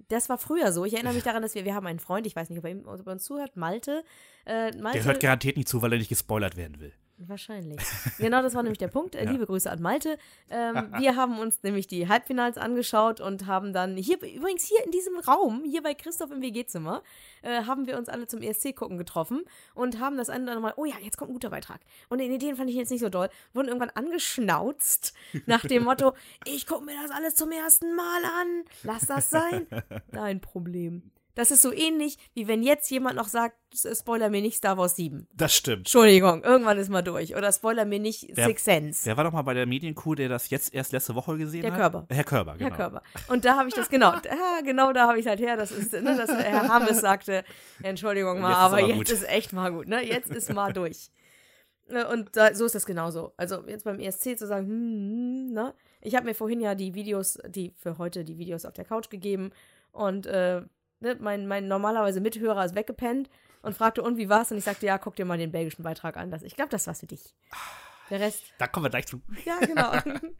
Das war früher so. Ich erinnere mich daran, dass wir, wir haben einen Freund, ich weiß nicht, ob er, ihm, ob er uns zuhört, Malte. Äh, Malte Der hört garantiert nicht zu, weil er nicht gespoilert werden will. Wahrscheinlich. Genau, das war nämlich der Punkt. Äh, Ja. Liebe Grüße an Malte. Ähm, wir haben uns nämlich die Halbfinals angeschaut und haben dann hier, übrigens hier in diesem Raum, hier bei Christoph im WG-Zimmer, äh, haben wir uns alle zum ESC-Gucken getroffen und haben das eine oder andere Mal, oh ja, jetzt kommt ein guter Beitrag. Und den Ideen fand ich jetzt nicht so doll. Wurden irgendwann angeschnauzt nach dem Motto, ich gucke mir das alles zum ersten Mal an. Lass das sein. Dein Problem. Das ist so ähnlich, wie wenn jetzt jemand noch sagt, spoiler mir nicht Star Wars 7. Das stimmt. Entschuldigung, irgendwann ist mal durch. Oder spoiler mir nicht Wer- Six Sense. Wer war doch mal bei der Medienkuh, der das jetzt erst letzte Woche gesehen Der hat? Körber. Herr Körber, genau. Herr Körber. Und da habe ich das, genau, da, genau da habe ich halt her, das ist, ne, dass Herr Hammes sagte, Entschuldigung mal, aber aber jetzt gut. ist echt mal gut, ne? Jetzt ist mal durch. Äh, Und da, so ist das genauso. Also jetzt beim ESC zu sagen, hm, hm, ne? Ich habe mir vorhin ja die Videos, die für heute die Videos auf der Couch gegeben und äh, ne, mein, mein normalerweise Mithörer ist weggepennt und fragte, und wie war's? Und ich sagte, ja, guck dir mal den belgischen Beitrag an. Das, ich glaube, das war's für dich. Der Rest, Da kommen wir gleich zu. ja, genau.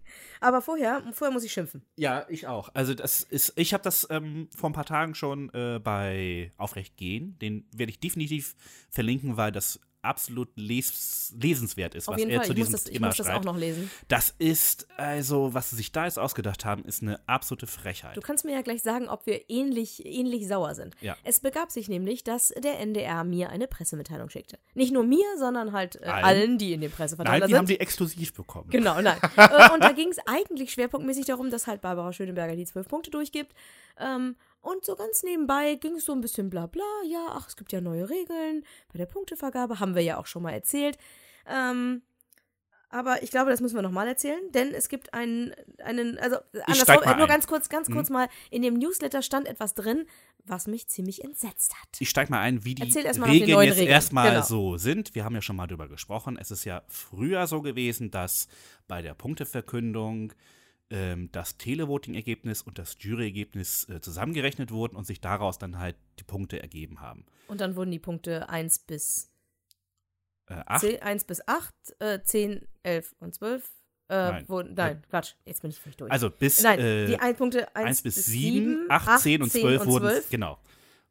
Aber vorher, vorher muss ich schimpfen. Ja, ich auch. Also das ist, ich habe das ähm, vor ein paar Tagen schon äh, bei Aufrecht gehen. Den werde ich definitiv verlinken, weil das absolut les lesenswert ist, Auf was er Fall, zu ich muss, diesem das, ich Thema muss das auch schreibt. noch lesen. Das ist also, was sie sich da jetzt ausgedacht haben, ist eine absolute Frechheit. Du kannst mir ja gleich sagen, ob wir ähnlich, ähnlich sauer sind. Ja. Es begab sich nämlich, dass der NDR mir eine Pressemitteilung schickte. Nicht nur mir, sondern halt äh, Allen? allen. die in dem Nein, Presseverteiler die sind. haben die exklusiv bekommen. Genau, nein. äh, und da ging es eigentlich schwerpunktmäßig darum, dass halt Barbara Schöneberger die zwölf Punkte durchgibt. Ähm, und so ganz nebenbei ging es so ein bisschen bla bla. Ja, ach, es gibt ja neue Regeln bei der Punktevergabe. Haben wir ja auch schon mal erzählt. Ähm, aber ich glaube, das müssen wir nochmal erzählen, denn es gibt einen, einen also andersrum, steig nur ein. ganz kurz, ganz Mhm. kurz mal, in dem Newsletter stand etwas drin, was mich ziemlich entsetzt hat. Ich steige mal ein, wie die Regeln jetzt Regeln. erstmal Genau. so sind. Wir haben ja schon mal drüber gesprochen. Es ist ja früher so gewesen, dass bei der Punkteverkündung ähm, das Televoting-Ergebnis und das Jury-Ergebnis äh, zusammengerechnet wurden und sich daraus dann halt die Punkte ergeben haben. Und dann wurden die Punkte 1 bis Äh, acht, 10, 1 bis 8, äh, 10, 11 und 12. Äh, Nein. Wurden, nein, Quatsch, jetzt bin ich völlig durch. also bis nein, äh, die ein Punkte 1, 1 bis 7, 8, 10 und 10 12 wurden, 12. genau. wurden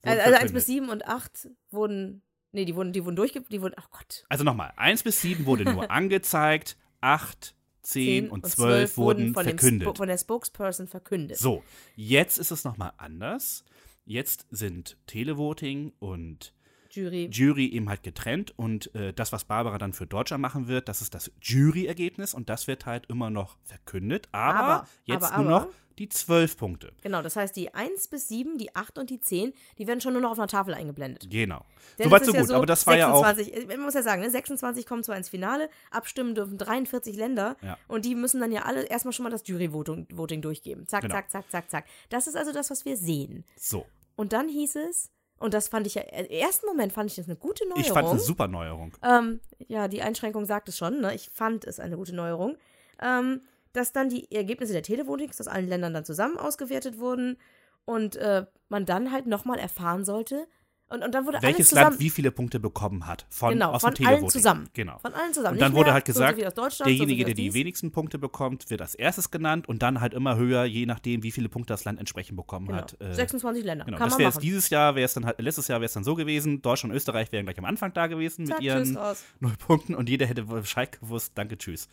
Also, also 1 verkündet. bis 7 und 8 wurden, nee, die wurden, die wurden durchge, die wurden, ach Gott. Also nochmal, 1 bis 7 wurde nur angezeigt, 8, 10 und 12 wurden von, dem verkündet. Spo- von der Spokesperson verkündet. So, jetzt ist es nochmal anders. Jetzt sind Televoting und Jury. Jury eben halt getrennt und äh, das, was Barbara dann für Deutschland machen wird, das ist das Jury-Ergebnis und das wird halt immer noch verkündet, aber, Aber, jetzt aber, nur aber. noch die zwölf Punkte. Genau, das heißt, die 1 bis 7, die 8 und die 10, die werden schon nur noch auf einer Tafel eingeblendet. Genau. Denn Soweit so ist gut, aber das war ja auch. 26, Man muss ja sagen, ne, 26 kommen zwar ins Finale, abstimmen dürfen 43 Länder Ja. und die müssen dann ja alle erstmal schon mal das Jury-Voting Voting durchgeben. Zack, Genau. zack, zack, zack, zack. Das ist also das, was wir sehen. So. Und dann hieß es, und das fand ich ja, im ersten Moment fand ich das eine gute Neuerung. Ich fand es eine super Neuerung. Ähm, ja, die Einschränkung sagt es schon, ne? Ich fand es eine gute Neuerung. Ähm, dass dann die Ergebnisse der Televotings aus allen Ländern dann zusammen ausgewertet wurden und äh, man dann halt nochmal erfahren sollte, Und, und dann wurde welches zusammen. Land wie viele Punkte bekommen hat von, genau, aus von dem allen zusammen. Genau. Von allen zusammen. Und dann Nicht wurde mehr halt so gesagt, so so so derjenige, viel der die wenigsten Punkte bekommt, wird als erstes genannt und dann halt immer höher, je nachdem, wie viele Punkte das Land entsprechend bekommen Genau. hat. Äh, 26 Länder. Genau, Kann das wäre jetzt dieses Jahr, wäre es dann halt, letztes Jahr wäre es dann so gewesen, Deutschland und Österreich wären gleich am Anfang da gewesen Zack, mit ihren null Punkten und jeder hätte Bescheid gewusst, danke, tschüss.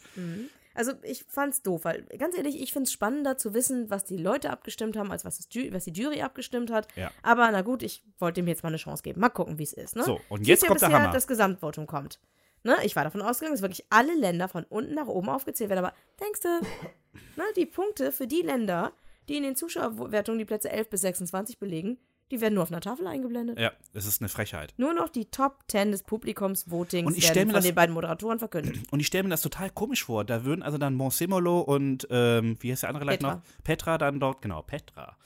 Also ich fand's doof, weil ganz ehrlich, ich find's spannender zu wissen, was die Leute abgestimmt haben, als was, das was die Jury abgestimmt hat. Ja. Aber na gut, ich wollte dem jetzt mal eine Chance geben. Mal gucken, wie es ist. Ne? So, und jetzt ja kommt der Hammer. das Gesamtvotum kommt. Ne? Ich war davon ausgegangen, dass wirklich alle Länder von unten nach oben aufgezählt werden. Aber denkst du, ne, die Punkte für die Länder, die in den Zuschauerwertungen die Plätze 11 bis 26 belegen, die werden nur auf einer Tafel eingeblendet. Ja, es ist eine Frechheit. Nur noch die Top 10 des Publikumsvotings werden von das- den beiden Moderatoren verkündet. Und ich stelle mir das total komisch vor. Da würden also dann Monsemolo und, ähm, wie heißt der andere Petra. noch? Petra dann dort, genau, Petra.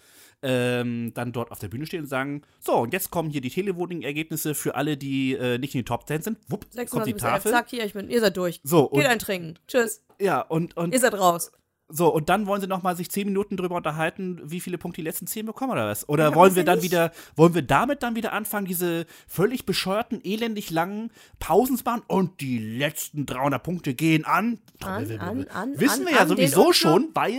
Ähm, dann dort auf der Bühne stehen und sagen, so, und jetzt kommen hier die Televoting-Ergebnisse für alle, die äh, nicht in den Top 10 sind. Wupp, kommt 26 die bis 11, Tafel. zack, hier, ich bin, ihr seid durch. So, Geht und, ein Trinken. Tschüss. ja, und, und Ihr seid raus. So, und dann wollen sie noch mal sich zehn Minuten drüber unterhalten, wie viele Punkte die letzten zehn bekommen oder was? Oder Ja, wollen wir dann nicht? wieder, wollen wir damit dann wieder anfangen, diese völlig bescheuerten, elendig langen Pausen zu machen und die letzten 300 Punkte gehen an? An, an, an, Wissen wir ja an den sowieso schon, weil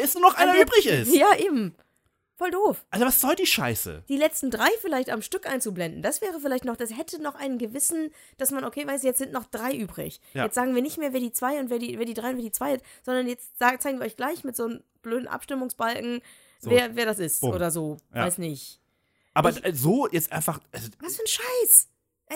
es nur noch einer übrig ist. Ja, eben. Voll doof. Also was soll die Scheiße? Die letzten drei vielleicht am Stück einzublenden, das wäre vielleicht noch, das hätte noch einen gewissen, dass man, okay, weiß, jetzt sind noch drei übrig. Ja. Jetzt sagen wir nicht mehr, wer die zwei und wer die, wer die drei und wer die zwei ist, sondern jetzt zeigen wir euch gleich mit so einem blöden Abstimmungsbalken, wer, wer das ist Bumm. oder so. Ja. Weiß nicht. Aber Ich- so jetzt einfach, also, Was für ein Scheiß.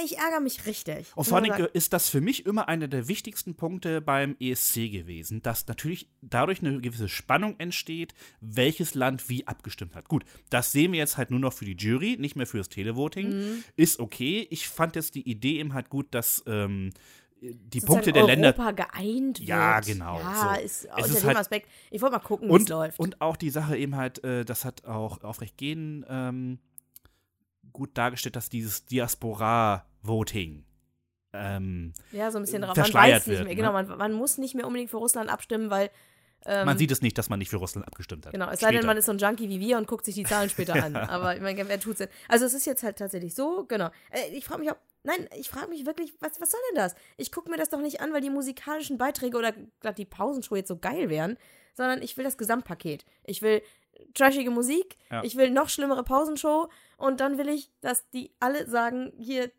Ich ärgere mich richtig. Und vor allem ist das für mich immer einer der wichtigsten Punkte beim ESC gewesen, dass natürlich dadurch eine gewisse Spannung entsteht, welches Land wie abgestimmt hat. Gut, das sehen wir jetzt halt nur noch für die Jury, nicht mehr für das Televoting. Mhm. Ist okay. Ich fand jetzt die Idee eben halt gut, dass ähm, die Sozusagen Punkte der Länder Europa geeint wird. Ja, genau, Ja, so. ist Es unter ist dem halt- Aspekt. Ich wollte mal gucken, wie es läuft. und auch die Sache eben halt, äh, das hat auch aufrecht gehen ähm, gut dargestellt, dass dieses Diaspora-Voting ähm, ja, so ein bisschen drauf. Man weiß nicht wird, mehr. ne? Genau, man, man muss nicht mehr unbedingt für Russland abstimmen, weil. Ähm, man sieht es nicht, dass man nicht für Russland abgestimmt hat. Genau, es sei denn, Später. man ist so ein Junkie wie wir und guckt sich die Zahlen später an. Aber ich meine, wer tut's denn? Also es ist jetzt halt tatsächlich so, genau. Äh, ich frage mich auch, nein, ich frage mich wirklich, was, was soll denn das? Ich gucke mir das doch nicht an, weil die musikalischen Beiträge oder die Pausenshow jetzt so geil wären, sondern ich will das Gesamtpaket. Ich will trashige Musik, Ja. ich will noch schlimmere Pausenshow und dann will ich, dass die alle sagen, hier,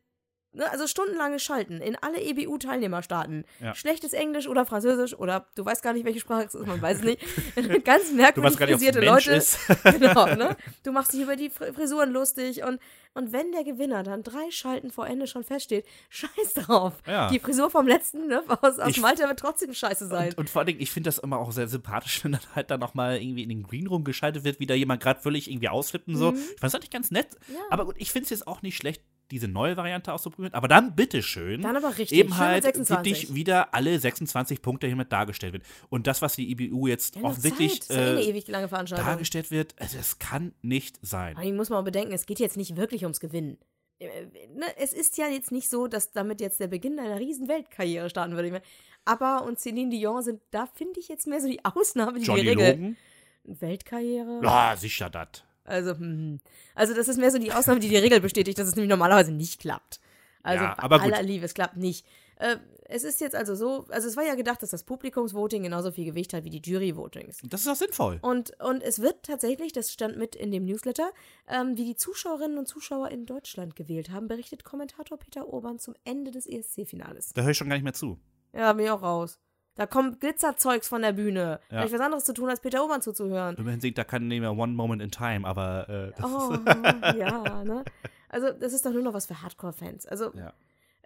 ne, also stundenlanges Schalten in alle EBU-Teilnehmerstaaten. Ja. Schlechtes Englisch oder Französisch oder du weißt gar nicht, welche Sprache es ist, man weiß nicht. Ganz merkwürdig frisierte Leute. ist. genau, ne? Du machst dich über die Fr- Frisuren lustig und, und wenn der Gewinner dann drei Schalten vor Ende schon feststeht, scheiß drauf. Ja. Die Frisur vom letzten, ne, aus, aus Ich- Malta wird trotzdem scheiße sein. Und, und vor allen Dingen, ich finde das immer auch sehr sympathisch, wenn dann halt dann nochmal irgendwie in den Green Room geschaltet wird, wie da jemand gerade völlig irgendwie ausflippt und so. Ich fand das eigentlich ganz nett. Mhm. Ja. Aber gut, ich finde es jetzt auch nicht schlecht, diese neue Variante auszuprobieren. Aber dann bitteschön. Dann aber richtig, Eben halt 26. wirklich wieder alle 26 Punkte hiermit dargestellt wird. Und das, was die IBU jetzt Ja, offensichtlich Zeit. Das ja äh, ewig lange Veranstaltung. dargestellt wird, also es kann nicht sein. Aber ich muss mal bedenken, es geht jetzt nicht wirklich ums Gewinnen. Äh, ne, Es ist ja jetzt nicht so, dass damit jetzt der Beginn einer riesen Weltkarriere starten würde. ABBA und Celine Dion sind, da finde ich jetzt mehr so die Ausnahme, die Johnny die Regel. Logan? Weltkarriere? Ja, sicher das. Also, hm. also das ist mehr so die Ausnahme, die die Regel bestätigt, dass es nämlich normalerweise nicht klappt. Also Ja, aber gut. aller Liebe, es klappt nicht. Äh, es ist jetzt also so, also es war ja gedacht, dass das Publikumsvoting genauso viel Gewicht hat wie die Jury-Votings. Das ist auch sinnvoll. Und, und es wird tatsächlich, das stand mit in dem Newsletter, ähm, wie die Zuschauerinnen und Zuschauer in Deutschland gewählt haben, berichtet Kommentator Peter Urban zum Ende des ESC-Finales. Da höre ich schon gar nicht mehr zu. Ja, bin ich auch raus. Da kommt Glitzerzeugs von der Bühne. Da Ja. hab ich was anderes zu tun, als Peter Urban zuzuhören. Immerhin singt da kann nicht mehr One Moment in Time, aber äh, das Oh, ja, ne? Also, das ist doch nur noch was für Hardcore-Fans. Also, Ja.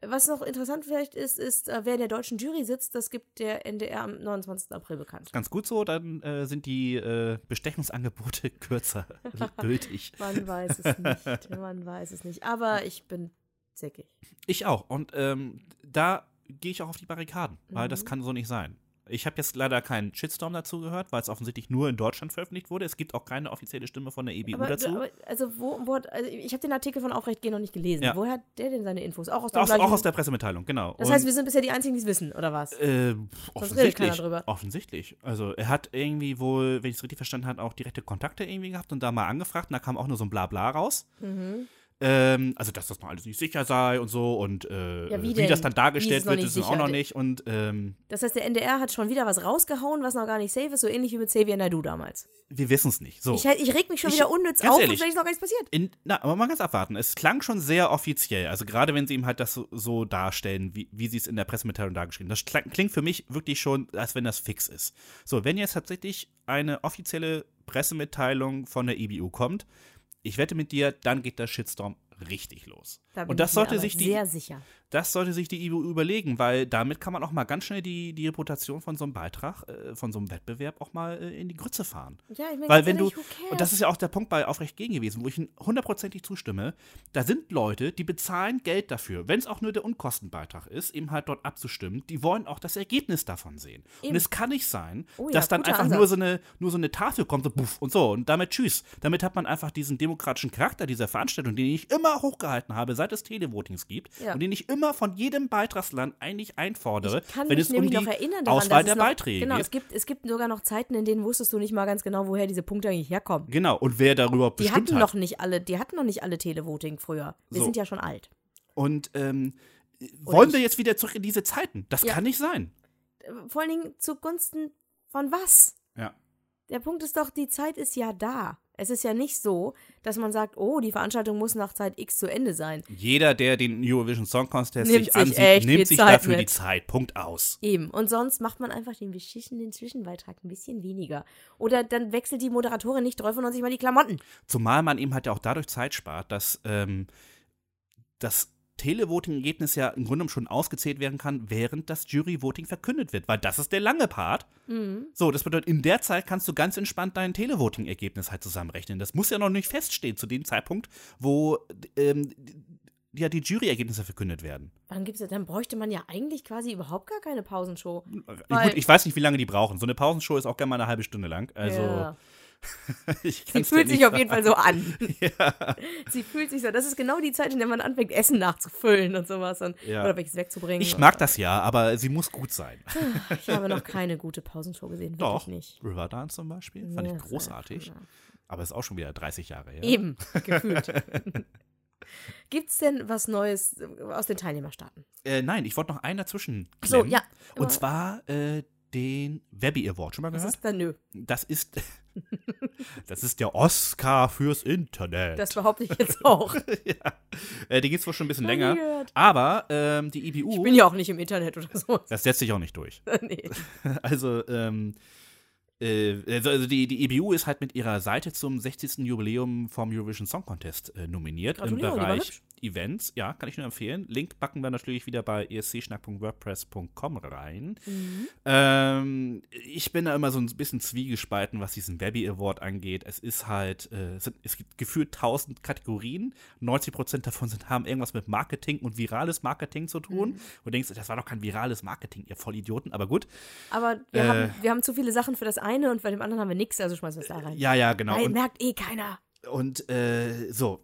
was noch interessant vielleicht ist, ist, äh, wer in der deutschen Jury sitzt, das gibt der NDR am 29. April bekannt. ganz gut so, dann äh, sind die äh, Bestechungsangebote kürzer gültig. Man weiß es nicht, man weiß es nicht. Aber ich bin zickig. Ich auch. Und ähm, da gehe ich auch auf die Barrikaden, weil Mhm. das kann so nicht sein. Ich habe jetzt leider keinen Shitstorm dazu gehört, weil es offensichtlich nur in Deutschland veröffentlicht wurde. Es gibt auch keine offizielle Stimme von der EBU Aber, dazu. aber also, wo, wo hat, also ich habe den Artikel von Aufrecht gehen noch nicht gelesen. Ja. Woher hat der denn seine Infos? Auch aus Aus, auch aus der Pressemitteilung, genau. Das Und, heißt, wir sind bisher die Einzigen, die es wissen, oder was? äh, offensichtlich. Offensichtlich. Also er hat irgendwie wohl, wenn ich es richtig verstanden habe, auch direkte Kontakte irgendwie gehabt und da mal angefragt und da kam auch nur so ein Blabla raus. Mhm. Ähm, also, dass das noch alles nicht sicher sei und so und äh, Ja, wie wie, das dann dargestellt es wird, ist es auch noch nicht. Und ähm, Das heißt, der NDR hat schon wieder was rausgehauen, was noch gar nicht safe ist, so ähnlich wie mit Xavier Naidoo damals. wir wissen es nicht. So. Ich, ich reg mich schon Ich- wieder unnütz auf, ehrlich, und vielleicht ist noch gar nichts passiert. In, na, aber mal ganz abwarten. Es klang schon sehr offiziell. Also gerade wenn sie ihm halt das so, so darstellen, wie, wie sie es in der Pressemitteilung dargeschrieben haben. Das klingt für mich wirklich schon, als wenn das fix ist. So, wenn jetzt tatsächlich eine offizielle Pressemitteilung von der EBU kommt, ich wette mit dir, dann geht der Shitstorm richtig los. Da Und das sollte sich die das sollte sich die IBU überlegen, weil damit kann man auch mal ganz schnell die, die Reputation von so einem Beitrag, äh, von so einem Wettbewerb auch mal äh, in die Grütze fahren. Ja, ich meine, Weil wenn du, und das ist ja auch der Punkt bei Aufrecht gegen gewesen, wo ich ihnen hundertprozentig zustimme, da sind Leute, die bezahlen Geld dafür, wenn es auch nur der Unkostenbeitrag ist, eben halt dort abzustimmen, die wollen auch das Ergebnis davon sehen. Und Eben. es kann nicht sein, Oh ja, dass dann einfach Ansatz. nur so, eine, nur so eine Tafel kommt, so buff und so und damit tschüss. Damit hat man einfach diesen demokratischen Charakter dieser Veranstaltung, den ich immer hochgehalten habe, seit es Televotings gibt Ja. und den ich immer von jedem Beitragsland eigentlich einfordere, Ich kann wenn mich es um nämlich die daran, Auswahl der noch, Beiträge Genau, geht. es gibt, es gibt sogar noch Zeiten, in denen wusstest du nicht mal ganz genau, woher diese Punkte eigentlich herkommen. Genau, und wer darüber Die bestimmt hatten hat. noch nicht alle, die hatten noch nicht alle Televoting früher. Wir So. sind ja schon alt. Und ähm, wollen ich. wir jetzt wieder zurück in diese Zeiten? Das Ja. kann nicht sein. Vor allen Dingen zugunsten von was? Ja. Der Punkt ist doch, die Zeit ist ja da. Es ist ja nicht so, dass man sagt, oh, die Veranstaltung muss nach Zeit X zu Ende sein. Jeder, der den Eurovision Song Contest Nimmt sich ansieht, nimmt sich Zeit dafür die mit. Zeit. Punkt aus. Eben. Und sonst macht man einfach den beschissenen Zwischenbeitrag ein bisschen weniger. Oder dann wechselt die Moderatorin nicht 93 Mal die Klamotten. Zumal man eben halt ja auch dadurch Zeit spart, dass ähm, das Televoting-Ergebnis ja im Grunde schon ausgezählt werden kann, während das Jury-Voting verkündet wird, weil das ist der lange Part. Mhm. So, das bedeutet, in der Zeit kannst du ganz entspannt dein Televoting-Ergebnis halt zusammenrechnen. Das muss ja noch nicht feststehen zu dem Zeitpunkt, wo ähm, ja die Jury-Ergebnisse verkündet werden. Wann gibt's das? Dann bräuchte man ja eigentlich quasi überhaupt gar keine Pausenshow. Äh, Gut, ich weiß nicht, wie lange die brauchen. So eine Pausenshow ist auch gerne mal eine halbe Stunde lang. Also, ja. Sie fühlt sich auf jeden Fall so an. Sie fühlt sich so. Das ist genau die Zeit, in der man anfängt, Essen nachzufüllen und sowas. Und, Ja. Oder welches wegzubringen. Ich mag das ja, aber sie muss gut sein. Ich habe noch keine gute Pausenshow gesehen. Doch. nicht. Riverdance zum Beispiel, fand Ja, ich großartig. ja. Aber ist auch schon wieder 30 Jahre her. Eben, gefühlt. Gibt's denn was Neues aus den Teilnehmerstaaten? Äh, nein, ich wollte noch einen dazwischen So, klemmen. ja. aber Und zwar äh, den Webby Award. Schon mal gehört? ist da nö? Das ist, das ist der Oscar fürs Internet. Das behaupte ich jetzt auch. ja. äh, den gibt es wohl schon ein bisschen länger. gehört. Aber ähm, die IBU, Ich bin ja auch nicht im Internet oder so. das setzt sich auch nicht durch. nee. Also, ähm, äh, also also die, die EBU ist halt mit ihrer Seite zum 60. Jubiläum vom Eurovision Song Contest äh, nominiert im Bereich. Events. Ja, kann ich nur empfehlen. Link packen wir natürlich wieder bei escschnack.wordpress.com rein. Mhm. Ähm, ich bin da immer so ein bisschen zwiegespalten, was diesen Webby Award angeht. Es ist halt, äh, es, sind, es gibt gefühlt 1000 Kategorien. 90% davon sind, haben irgendwas mit Marketing und virales Marketing zu tun. Mhm. Und du denkst, das war doch kein virales Marketing, ihr Vollidioten. Aber gut. Aber wir, Äh. haben, wir haben zu viele Sachen für das eine und bei dem anderen haben wir nichts, also schmeißen wir es da rein. Ja, ja, genau. Weil merkt eh keiner. und äh, so,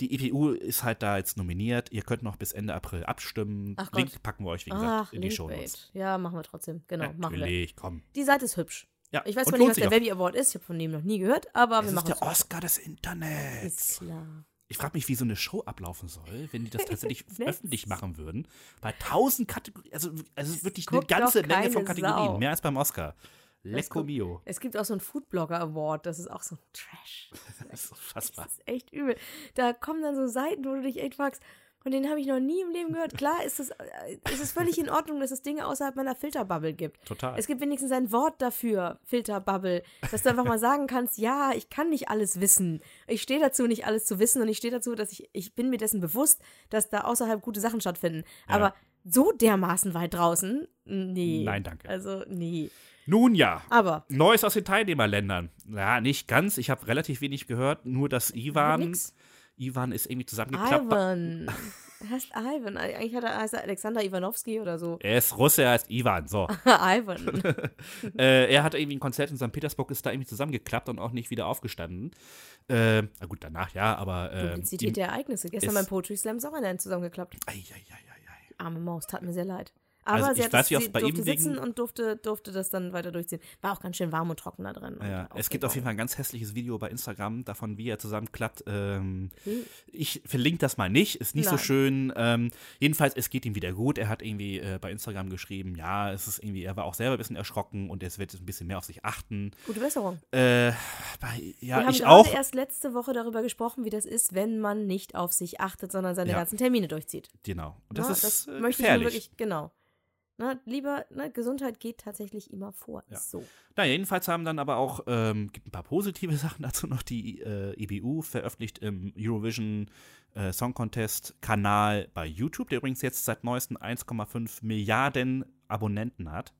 die EPU ist halt da jetzt nominiert. Ihr könnt noch bis Ende April abstimmen. Ach Link Gott. packen wir euch, wie gesagt, Ach, in die Show. Ja, machen wir trotzdem. Genau, machen wir. Natürlich, komm. Die Seite ist hübsch. Ja, Ich weiß zwar nicht, was der. Webby Award ist. Ich habe von dem noch nie gehört, aber Es wir ist machen der es. Oscar des Internets. Ist klar. Ich frage mich, wie so eine Show ablaufen soll, wenn die das tatsächlich öffentlich machen würden. Bei tausend Kategorien, also, also wirklich eine ganze Menge von Kategorien, Sau. mehr als beim Oscar. Lecco mio. Es gibt auch so einen Foodblogger Award, das ist auch so ein Trash. Das ist unfassbar. Das ist echt übel. Da kommen dann so Seiten, wo du dich echt fragst, von denen habe ich noch nie im Leben gehört. Klar ist es, äh, ist es völlig in Ordnung, dass es Dinge außerhalb meiner Filterbubble gibt. Total. Es gibt wenigstens ein Wort dafür, Filterbubble, dass du einfach mal sagen kannst, ja, ich kann nicht alles wissen. Ich stehe dazu, nicht alles zu wissen und ich stehe dazu, dass ich, ich bin mir dessen bewusst, dass da außerhalb gute Sachen stattfinden. Ja. Aber so dermaßen weit draußen, nee. Nein, danke. Also, nee. Nun ja. Aber, Neues aus den Teilnehmerländern. Ja, nicht ganz. Ich habe relativ wenig gehört. Nur, dass Ivan. Ivan ist irgendwie zusammengeklappt. Ivan. Er heißt Ivan. Eigentlich hat er, heißt er Alexander Ivanowski oder so. Er ist Russe, er heißt Ivan. So. Ivan. äh, er hat irgendwie ein Konzert in St. Petersburg, ist da irgendwie zusammengeklappt und auch nicht wieder aufgestanden. Äh, na gut, danach ja, aber. Äh, Publizität der Ereignisse. Gestern beim Poetry Slam ist auch einer zusammengeklappt. Ei, ei, ei, ei, ei. Arme Maus, tat mir sehr leid. Aber Also sie, ich hat weiß das, sie bei durfte ihm wegen- sitzen und durfte, durfte das dann weiter durchziehen. War auch ganz schön warm und trocken da drin. Ja, es gibt auf jeden Fall ein ganz hässliches Video bei Instagram davon, wie er zusammenklappt. Ähm, Hm. ich verlinke das mal nicht, ist nicht so Nein. schön. Ähm, jedenfalls, es geht ihm wieder gut. Er hat irgendwie äh, bei Instagram geschrieben, ja, es ist irgendwie, er war auch selber ein bisschen erschrocken und es wird ein bisschen mehr auf sich achten. Gute Besserung. Äh, bei, ja, Wir haben ich gerade auch. erst letzte Woche darüber gesprochen, wie das ist, wenn man nicht auf sich achtet, sondern seine Ja. ganzen Termine durchzieht. Genau. Und das Na, ist das äh, möchte ich gefährlich. nur wirklich, genau. Na, lieber, ne, Gesundheit geht tatsächlich immer vor. Ja. Ist so. Na, jedenfalls haben dann aber auch, ähm, gibt ein paar positive Sachen dazu noch, die äh, EBU veröffentlicht im Eurovision äh, Song Contest Kanal bei YouTube, der übrigens jetzt seit neuestem 1,5 Milliarden Abonnenten hat.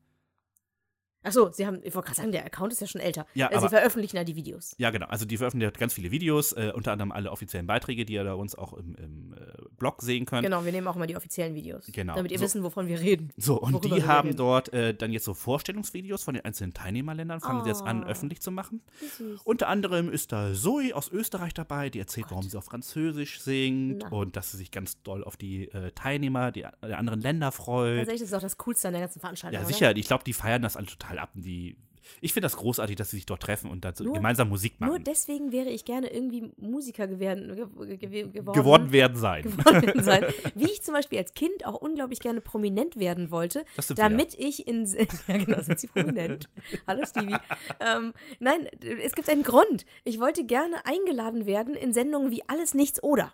Achso, sie haben, ich wollte gerade sagen, der Account ist ja schon älter. Ja, Äh, sie aber- veröffentlichen ja die Videos. Ja, genau. Also die veröffentlicht ganz viele Videos, äh, unter anderem alle offiziellen Beiträge, die ihr da uns auch im, im äh, Blog sehen könnt. Genau, wir nehmen auch immer die offiziellen Videos. Genau. Damit ihr So. wissen, wovon wir reden. So, und die haben reden. dort äh, dann jetzt so Vorstellungsvideos von den einzelnen Teilnehmerländern, fangen sie jetzt an, Oh. öffentlich zu machen. Süß. Unter anderem ist da Zoe aus Österreich dabei, die erzählt, warum sie auf Französisch singt Na. und dass sie sich ganz doll auf die äh, Teilnehmer die, der anderen Länder freut. Tatsächlich ist das auch das Coolste an der ganzen Veranstaltung. Ja, oder? sicher. Ich glaube, die feiern das alle total ab. Und die, ich finde das großartig, dass sie sich dort treffen und dann so Nur- gemeinsam Musik machen. Nur deswegen wäre ich gerne irgendwie Musiker geworden, ge ge geworden. geworden werden sein. geworden sein. Wie ich zum Beispiel als Kind auch unglaublich gerne prominent werden wollte, damit ich in. Ja, genau, sind sie prominent. Hallo Stevie. Ähm, nein, es gibt einen Grund. Ich wollte gerne eingeladen werden in Sendungen wie Alles, Nichts oder.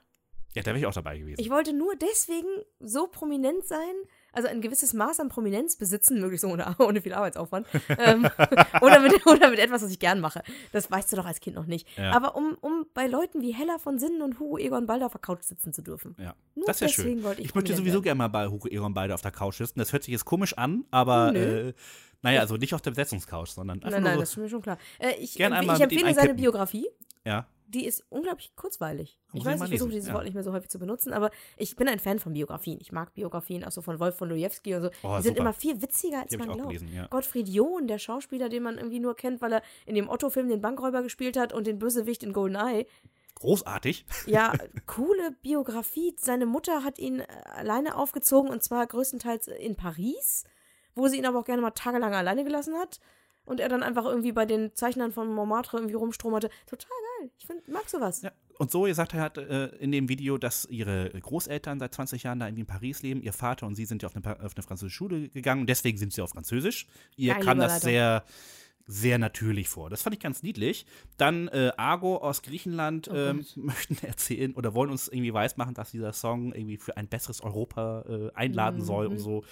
Ja, da wäre ich auch dabei gewesen. Ich wollte nur deswegen so prominent sein, also ein gewisses Maß an Prominenz besitzen, möglichst ohne, ohne viel Arbeitsaufwand. ähm, oder, mit, oder mit etwas, was ich gern mache. Das weißt du doch als Kind noch nicht. Ja. Aber um, um bei Leuten wie Hella von Sinnen und Hugo Egon Balder auf der Couch sitzen zu dürfen. ja, Nur das ist ja schön. wollte ich ich möchte sowieso gerne mal bei Hugo Egon beide auf der Couch sitzen. Das hört sich jetzt komisch an, aber Nö. äh, naja, also nicht auf der Besetzungscouch, sondern einfach Nein, nein, nur das so, ist mir schon klar. Äh, ich, Gern empf- einmal ich empfehle seine. Biografie. ja. Die ist unglaublich kurzweilig. Muss Ich ich weiß, mal ich versuche dieses ja. Wort nicht mehr so häufig zu benutzen, aber ich bin ein Fan von Biografien. Ich mag Biografien, auch so von Wolf von Lojewski und so. Oh, die sind super. immer viel witziger, als man ich glaubt. gelesen, ja. Gottfried John, der Schauspieler, den man irgendwie nur kennt, weil er in dem Otto-Film den Bankräuber gespielt hat und den Bösewicht in GoldenEye. Großartig. Ja, coole Biografie. Seine Mutter hat ihn äh, alleine aufgezogen und zwar größtenteils in Paris, wo sie ihn aber auch gerne mal tagelang alleine gelassen hat. Und er dann einfach irgendwie bei den Zeichnern von Montmartre irgendwie rumstromerte. Total geil. Ich find, mag sowas. Ja. Und Zoe sagt halt äh, in dem Video, dass ihre Großeltern seit 20 Jahren da irgendwie in Paris leben. Ihr Vater und sie sind ja auf eine, auf eine französische Schule gegangen und deswegen sind sie auf Französisch. Ihr Geile kam das sehr, sehr natürlich vor. Das fand ich ganz niedlich. Dann äh, Argo aus Griechenland Oh ähm, möchten erzählen oder wollen uns irgendwie weismachen, dass dieser Song irgendwie für ein besseres Europa äh, einladen soll Mhm. und so.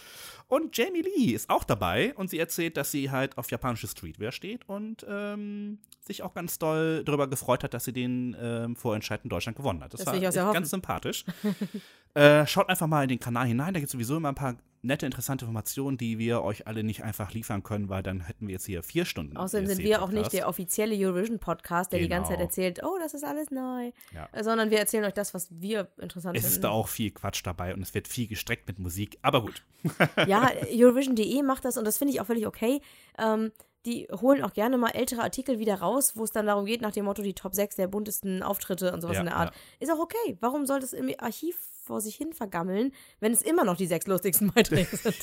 Und Jamie Lee ist auch dabei und sie erzählt, dass sie halt auf japanische Streetwear steht und ähm, sich auch ganz doll darüber gefreut hat, dass sie den ähm, Vorentscheid in Deutschland gewonnen hat. Das, Das war ganz sympathisch. äh, schaut einfach mal in den Kanal hinein, da gibt es sowieso immer ein paar nette, interessante Informationen, die wir euch alle nicht einfach liefern können, weil dann hätten wir jetzt hier vier Stunden. Außerdem sind wir auch nicht der offizielle Eurovision-Podcast, der die ganze Zeit Genau. erzählt, oh, das ist alles neu. Ja. Sondern wir erzählen euch das, was wir interessant Es finden. ist da auch viel Quatsch dabei und es wird viel gestreckt mit Musik, aber gut. Ja, Eurovision.de macht das und das finde ich auch völlig okay. Ähm, die holen auch gerne mal ältere Artikel wieder raus, wo es dann darum geht, nach dem Motto die Top 6 der buntesten Auftritte und sowas Ja, in der Art. ja. Ist auch okay. Warum soll das im Archiv vor sich hin vergammeln, wenn es immer noch die sechs lustigsten Beiträge sind?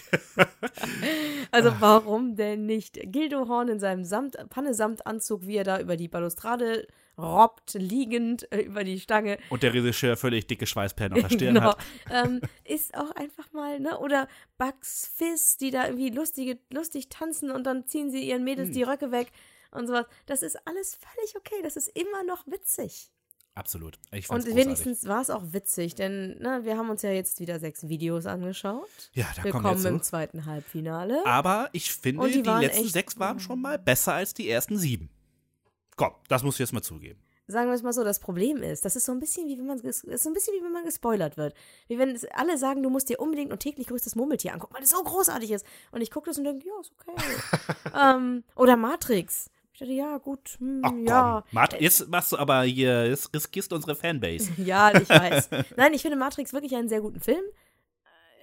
also warum denn nicht? Gildo Horn in seinem Samt, Panne-Samtanzug, wie er da über die Balustrade robbt, liegend äh, über die Stange. Und der Regisseur völlig dicke Schweißperlen auf der Stirn genau. hat. Ähm, ist auch einfach mal, ne? Oder Bugs Fizz, die da irgendwie lustige, lustig tanzen und dann ziehen sie ihren Mädels Hm. die Röcke weg und sowas. Das ist alles völlig okay. Das ist immer noch witzig. Absolut. Und wenigstens war es auch witzig, denn ne, wir haben uns ja jetzt wieder sechs Videos angeschaut. Ja, da kommen wir Willkommen im zweiten Halbfinale. Aber ich finde, die die, letzten echt- sechs waren schon mal besser als die ersten sieben. Komm, das muss ich jetzt mal zugeben. Sagen wir es mal so, das Problem ist, das ist so ein bisschen wie wenn man ist so ein bisschen wie wenn man gespoilert wird. Wie wenn alle sagen, du musst dir unbedingt und täglich grüßt das Murmeltier angucken, weil es so großartig ist. Und ich gucke das und denke, ja, ist okay. ähm, oder Matrix. Ich dachte, ja, gut, hm, Ach ja. Mart, jetzt machst du aber hier, jetzt riskierst du unsere Fanbase. Ja, ich weiß. Nein, ich finde Matrix wirklich einen sehr guten Film.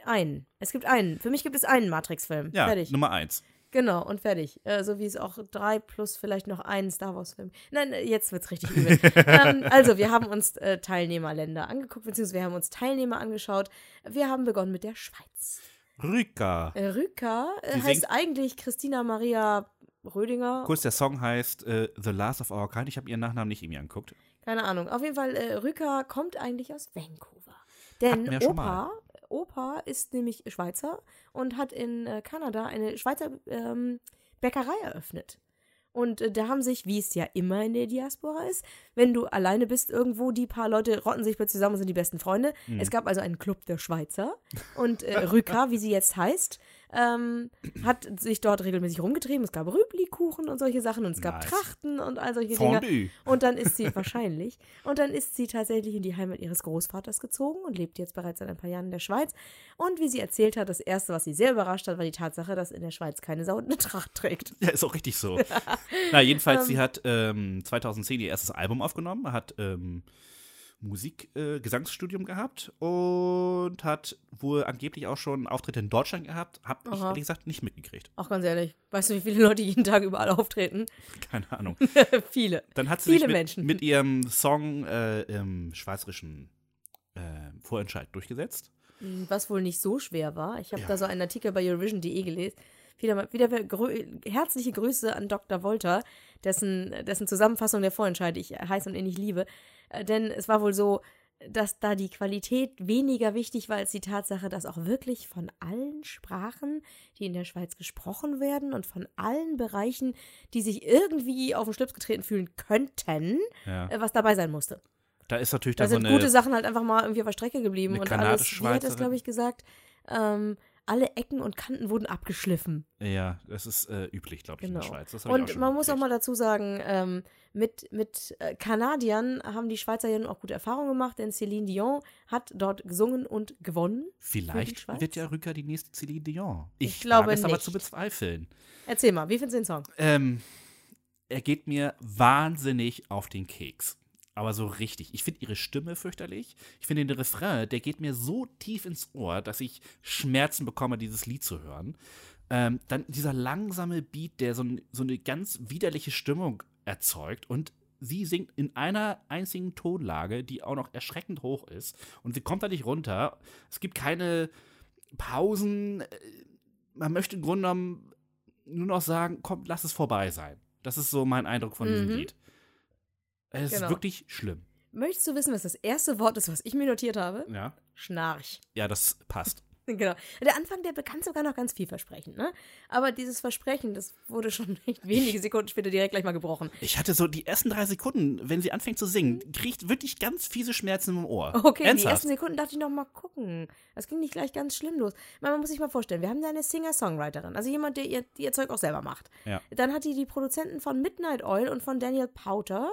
Äh, Einen. Es gibt einen. Für mich gibt es einen Matrix-Film. Ja, Fertig. Nummer eins. Genau, und fertig. Äh, so wie es auch drei plus vielleicht noch einen Star Wars-Film. Nein, äh, jetzt wird's richtig übel. ähm, also, wir haben uns äh, Teilnehmerländer angeguckt, beziehungsweise wir haben uns Teilnehmer angeschaut. Wir haben begonnen mit der Schweiz. Rüka. Äh, Rüka äh, heißt eigentlich Christina Maria Rödinger. Kurz, der Song heißt äh, The Last of Our Kind. Ich habe ihren Nachnamen nicht irgendwie angeguckt. Keine Ahnung. Auf jeden Fall, äh, Rüka kommt eigentlich aus Vancouver. Denn schon Opa, Opa ist nämlich Schweizer und hat in äh, Kanada eine Schweizer ähm, Bäckerei eröffnet. Und äh, da haben sich, wie es ja immer in der Diaspora ist, wenn du alleine bist irgendwo, die paar Leute rotten sich plötzlich zusammen und sind die besten Freunde. Mhm. Es gab also einen Club der Schweizer. Und äh, Rüka, wie sie jetzt heißt, ähm, hat sich dort regelmäßig rumgetrieben. Es gab Rüblikuchen und solche Sachen und es gab Nice. Trachten und all solche Dinge. Fondue. Und dann ist sie wahrscheinlich. Und dann ist sie tatsächlich in die Heimat ihres Großvaters gezogen und lebt jetzt bereits seit ein paar Jahren in der Schweiz. Und wie sie erzählt hat, das erste, was sie sehr überrascht hat, war die Tatsache, dass in der Schweiz keine Sau eine Tracht trägt. Ja, ist auch richtig so. Na, jedenfalls, Ähm. sie hat ähm, 2010 ihr erstes Album aufgenommen, hat ähm, Musik, äh, Gesangsstudium gehabt und hat wohl angeblich auch schon Auftritte in Deutschland gehabt. Hab ich Aha. ehrlich gesagt nicht mitgekriegt. Auch ganz ehrlich, weißt du, wie viele Leute jeden Tag überall auftreten? Keine Ahnung. viele. Dann hat sie Viele sich mit, Menschen. mit ihrem Song äh, im schweizerischen äh, Vorentscheid durchgesetzt. Was wohl nicht so schwer war. Ich habe Ja. da so einen Artikel bei Eurovision.de gelesen. Wieder, wieder grö herzliche Grüße an Dr. Wolter, dessen, dessen Zusammenfassung der Vorentscheid ich heiß und innig liebe. Äh, Denn es war wohl so, dass da die Qualität weniger wichtig war als die Tatsache, dass auch wirklich von allen Sprachen, die in der Schweiz gesprochen werden und von allen Bereichen, die sich irgendwie auf den Schlips getreten fühlen könnten, Ja. äh, was dabei sein musste. Da ist natürlich Da dann so sind eine. gute Sachen halt einfach mal irgendwie auf der Strecke geblieben. Und alles, wie hat das, glaube ich, gesagt? Ähm, alle Ecken und Kanten wurden abgeschliffen. ja, das ist äh, üblich, glaube ich, in Genau. der Schweiz. Das hab ich auch Und man muss auch mal dazu sagen, ähm, mit, mit äh, Kanadiern haben die Schweizer ja nun auch gute Erfahrungen gemacht, denn Céline Dion hat dort gesungen und gewonnen. Vielleicht Schweiz? wird ja Rücker die nächste Celine Dion. Ich, Ich glaube es aber zu bezweifeln. Erzähl mal, wie findest du den Song? Ähm, er geht mir wahnsinnig auf den Keks. Aber so richtig. Ich finde ihre Stimme fürchterlich. Ich finde den Refrain, der geht mir so tief ins Ohr, dass ich Schmerzen bekomme, dieses Lied zu hören. Ähm, dann dieser langsame Beat, der so, ein, so eine ganz widerliche Stimmung erzeugt. Und sie singt in einer einzigen Tonlage, die auch noch erschreckend hoch ist. Und sie kommt da nicht runter. Es gibt keine Pausen. Äh, Man möchte im Grunde genommen nur noch sagen, komm, lass es vorbei sein. Das ist so mein Eindruck von diesem Mhm. Lied. Es Genau. ist wirklich schlimm. Möchtest du wissen, was das erste Wort ist, was ich mir notiert habe? Ja. Schnarch. Ja, das passt. Genau. Der Anfang, der kann sogar noch ganz viel versprechen, ne? Aber dieses Versprechen, das wurde schon echt wenige Sekunden später direkt gleich mal gebrochen. Ich hatte so die ersten drei Sekunden, wenn sie anfängt zu singen, kriegt wirklich ganz fiese Schmerzen im Ohr. Okay, die Ernsthaft. ersten Sekunden dachte ich noch mal gucken. Das ging nicht gleich ganz schlimm los. Man, man muss sich mal vorstellen, wir haben da eine Singer-Songwriterin, also jemand, der ihr, die ihr Zeug auch selber macht. Ja. Dann hat die die Produzenten von Midnight Oil und von Daniel Powter.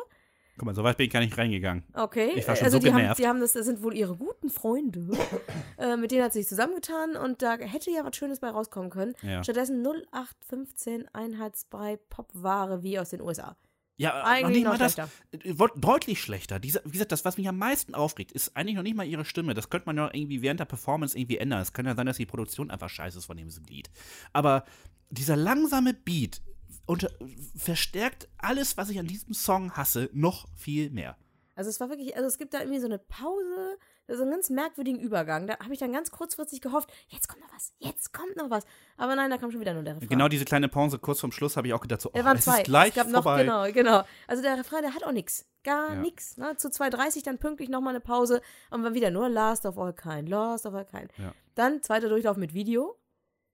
Guck mal, so weit bin ich gar nicht reingegangen. Okay, Ich war schon also so die haben, genervt. die haben das, das sind wohl ihre guten Freunde. äh, mit denen hat sie sich zusammengetan und da hätte ja was Schönes bei rauskommen können. Ja. Stattdessen 0815 Einheitsbrei Popware wie aus den USA. Ja, noch Eigentlich nicht noch mal das. schlechter. äh, Deutlich schlechter. Diese, wie gesagt, das, was mich am meisten aufregt, ist eigentlich noch nicht mal ihre Stimme. Das könnte man ja irgendwie während der Performance irgendwie ändern. Es kann ja sein, dass die Produktion einfach scheiße ist von diesem Lied. Aber dieser langsame Beat unter, verstärkt alles, was ich an diesem Song hasse, noch viel mehr. Also es war wirklich, also es gibt da irgendwie so eine Pause, so einen ganz merkwürdigen Übergang. Da habe ich dann ganz kurzfristig gehofft, jetzt kommt noch was, jetzt kommt noch was. Aber nein, da kam schon wieder nur der Refrain. Genau diese kleine Pause kurz vorm Schluss habe ich auch gedacht, so, Da oh, waren es zwei. ist gleich es gab noch, vorbei. genau, genau. Also der Refrain, der hat auch nichts. Gar Ja. nichts. Ne? Zu 2.30 dann pünktlich nochmal eine Pause und dann wieder nur Last of All Kind, Last of All Kind. Ja. Dann zweiter Durchlauf mit Video,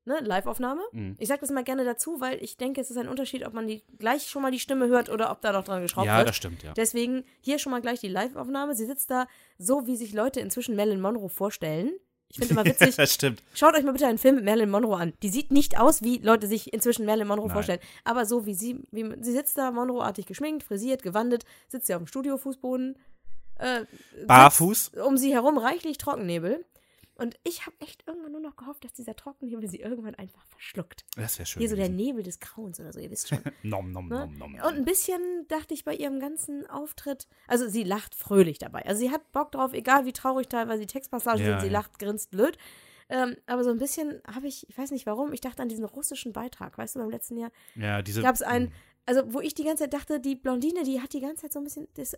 ne? Live-Aufnahme. Mhm. Ich sage das mal gerne dazu, weil ich denke, es ist ein Unterschied, ob man die gleich schon mal die Stimme hört oder ob da noch dran geschraubt Ja, wird. das stimmt, ja. Deswegen hier schon mal gleich die Live-Aufnahme. Sie sitzt da so, wie sich Leute inzwischen Marilyn Monroe vorstellen. Ich finde immer witzig, das stimmt. Schaut euch mal bitte einen Film mit Marilyn Monroe an. Die sieht nicht aus, wie Leute sich inzwischen Marilyn Monroe Nein. vorstellen. Aber so wie sie, wie, sie sitzt da Monroe-artig geschminkt, frisiert, gewandet, sitzt sie auf dem Studiofußboden. Äh, Barfuß. um sie herum reichlich Trockennebel. Und ich habe echt irgendwann nur noch gehofft, dass dieser Trockennebel sie irgendwann einfach verschluckt. Das wäre schön. Hier so der gewesen. Nebel des Grauens oder so, ihr wisst schon. Nom, nom, Ne? nom, nom, Und ein bisschen dachte ich bei ihrem ganzen Auftritt, also sie lacht fröhlich dabei. Also sie hat Bock drauf, egal wie traurig teilweise die Textpassagen Ja, sind, sie ja. lacht, grinst blöd. Ähm, aber so ein bisschen habe ich, ich weiß nicht warum, ich dachte an diesen russischen Beitrag, weißt du, beim letzten Jahr Ja, diese. gab es einen, also wo ich die ganze Zeit dachte, die Blondine, die hat die ganze Zeit so ein bisschen, das,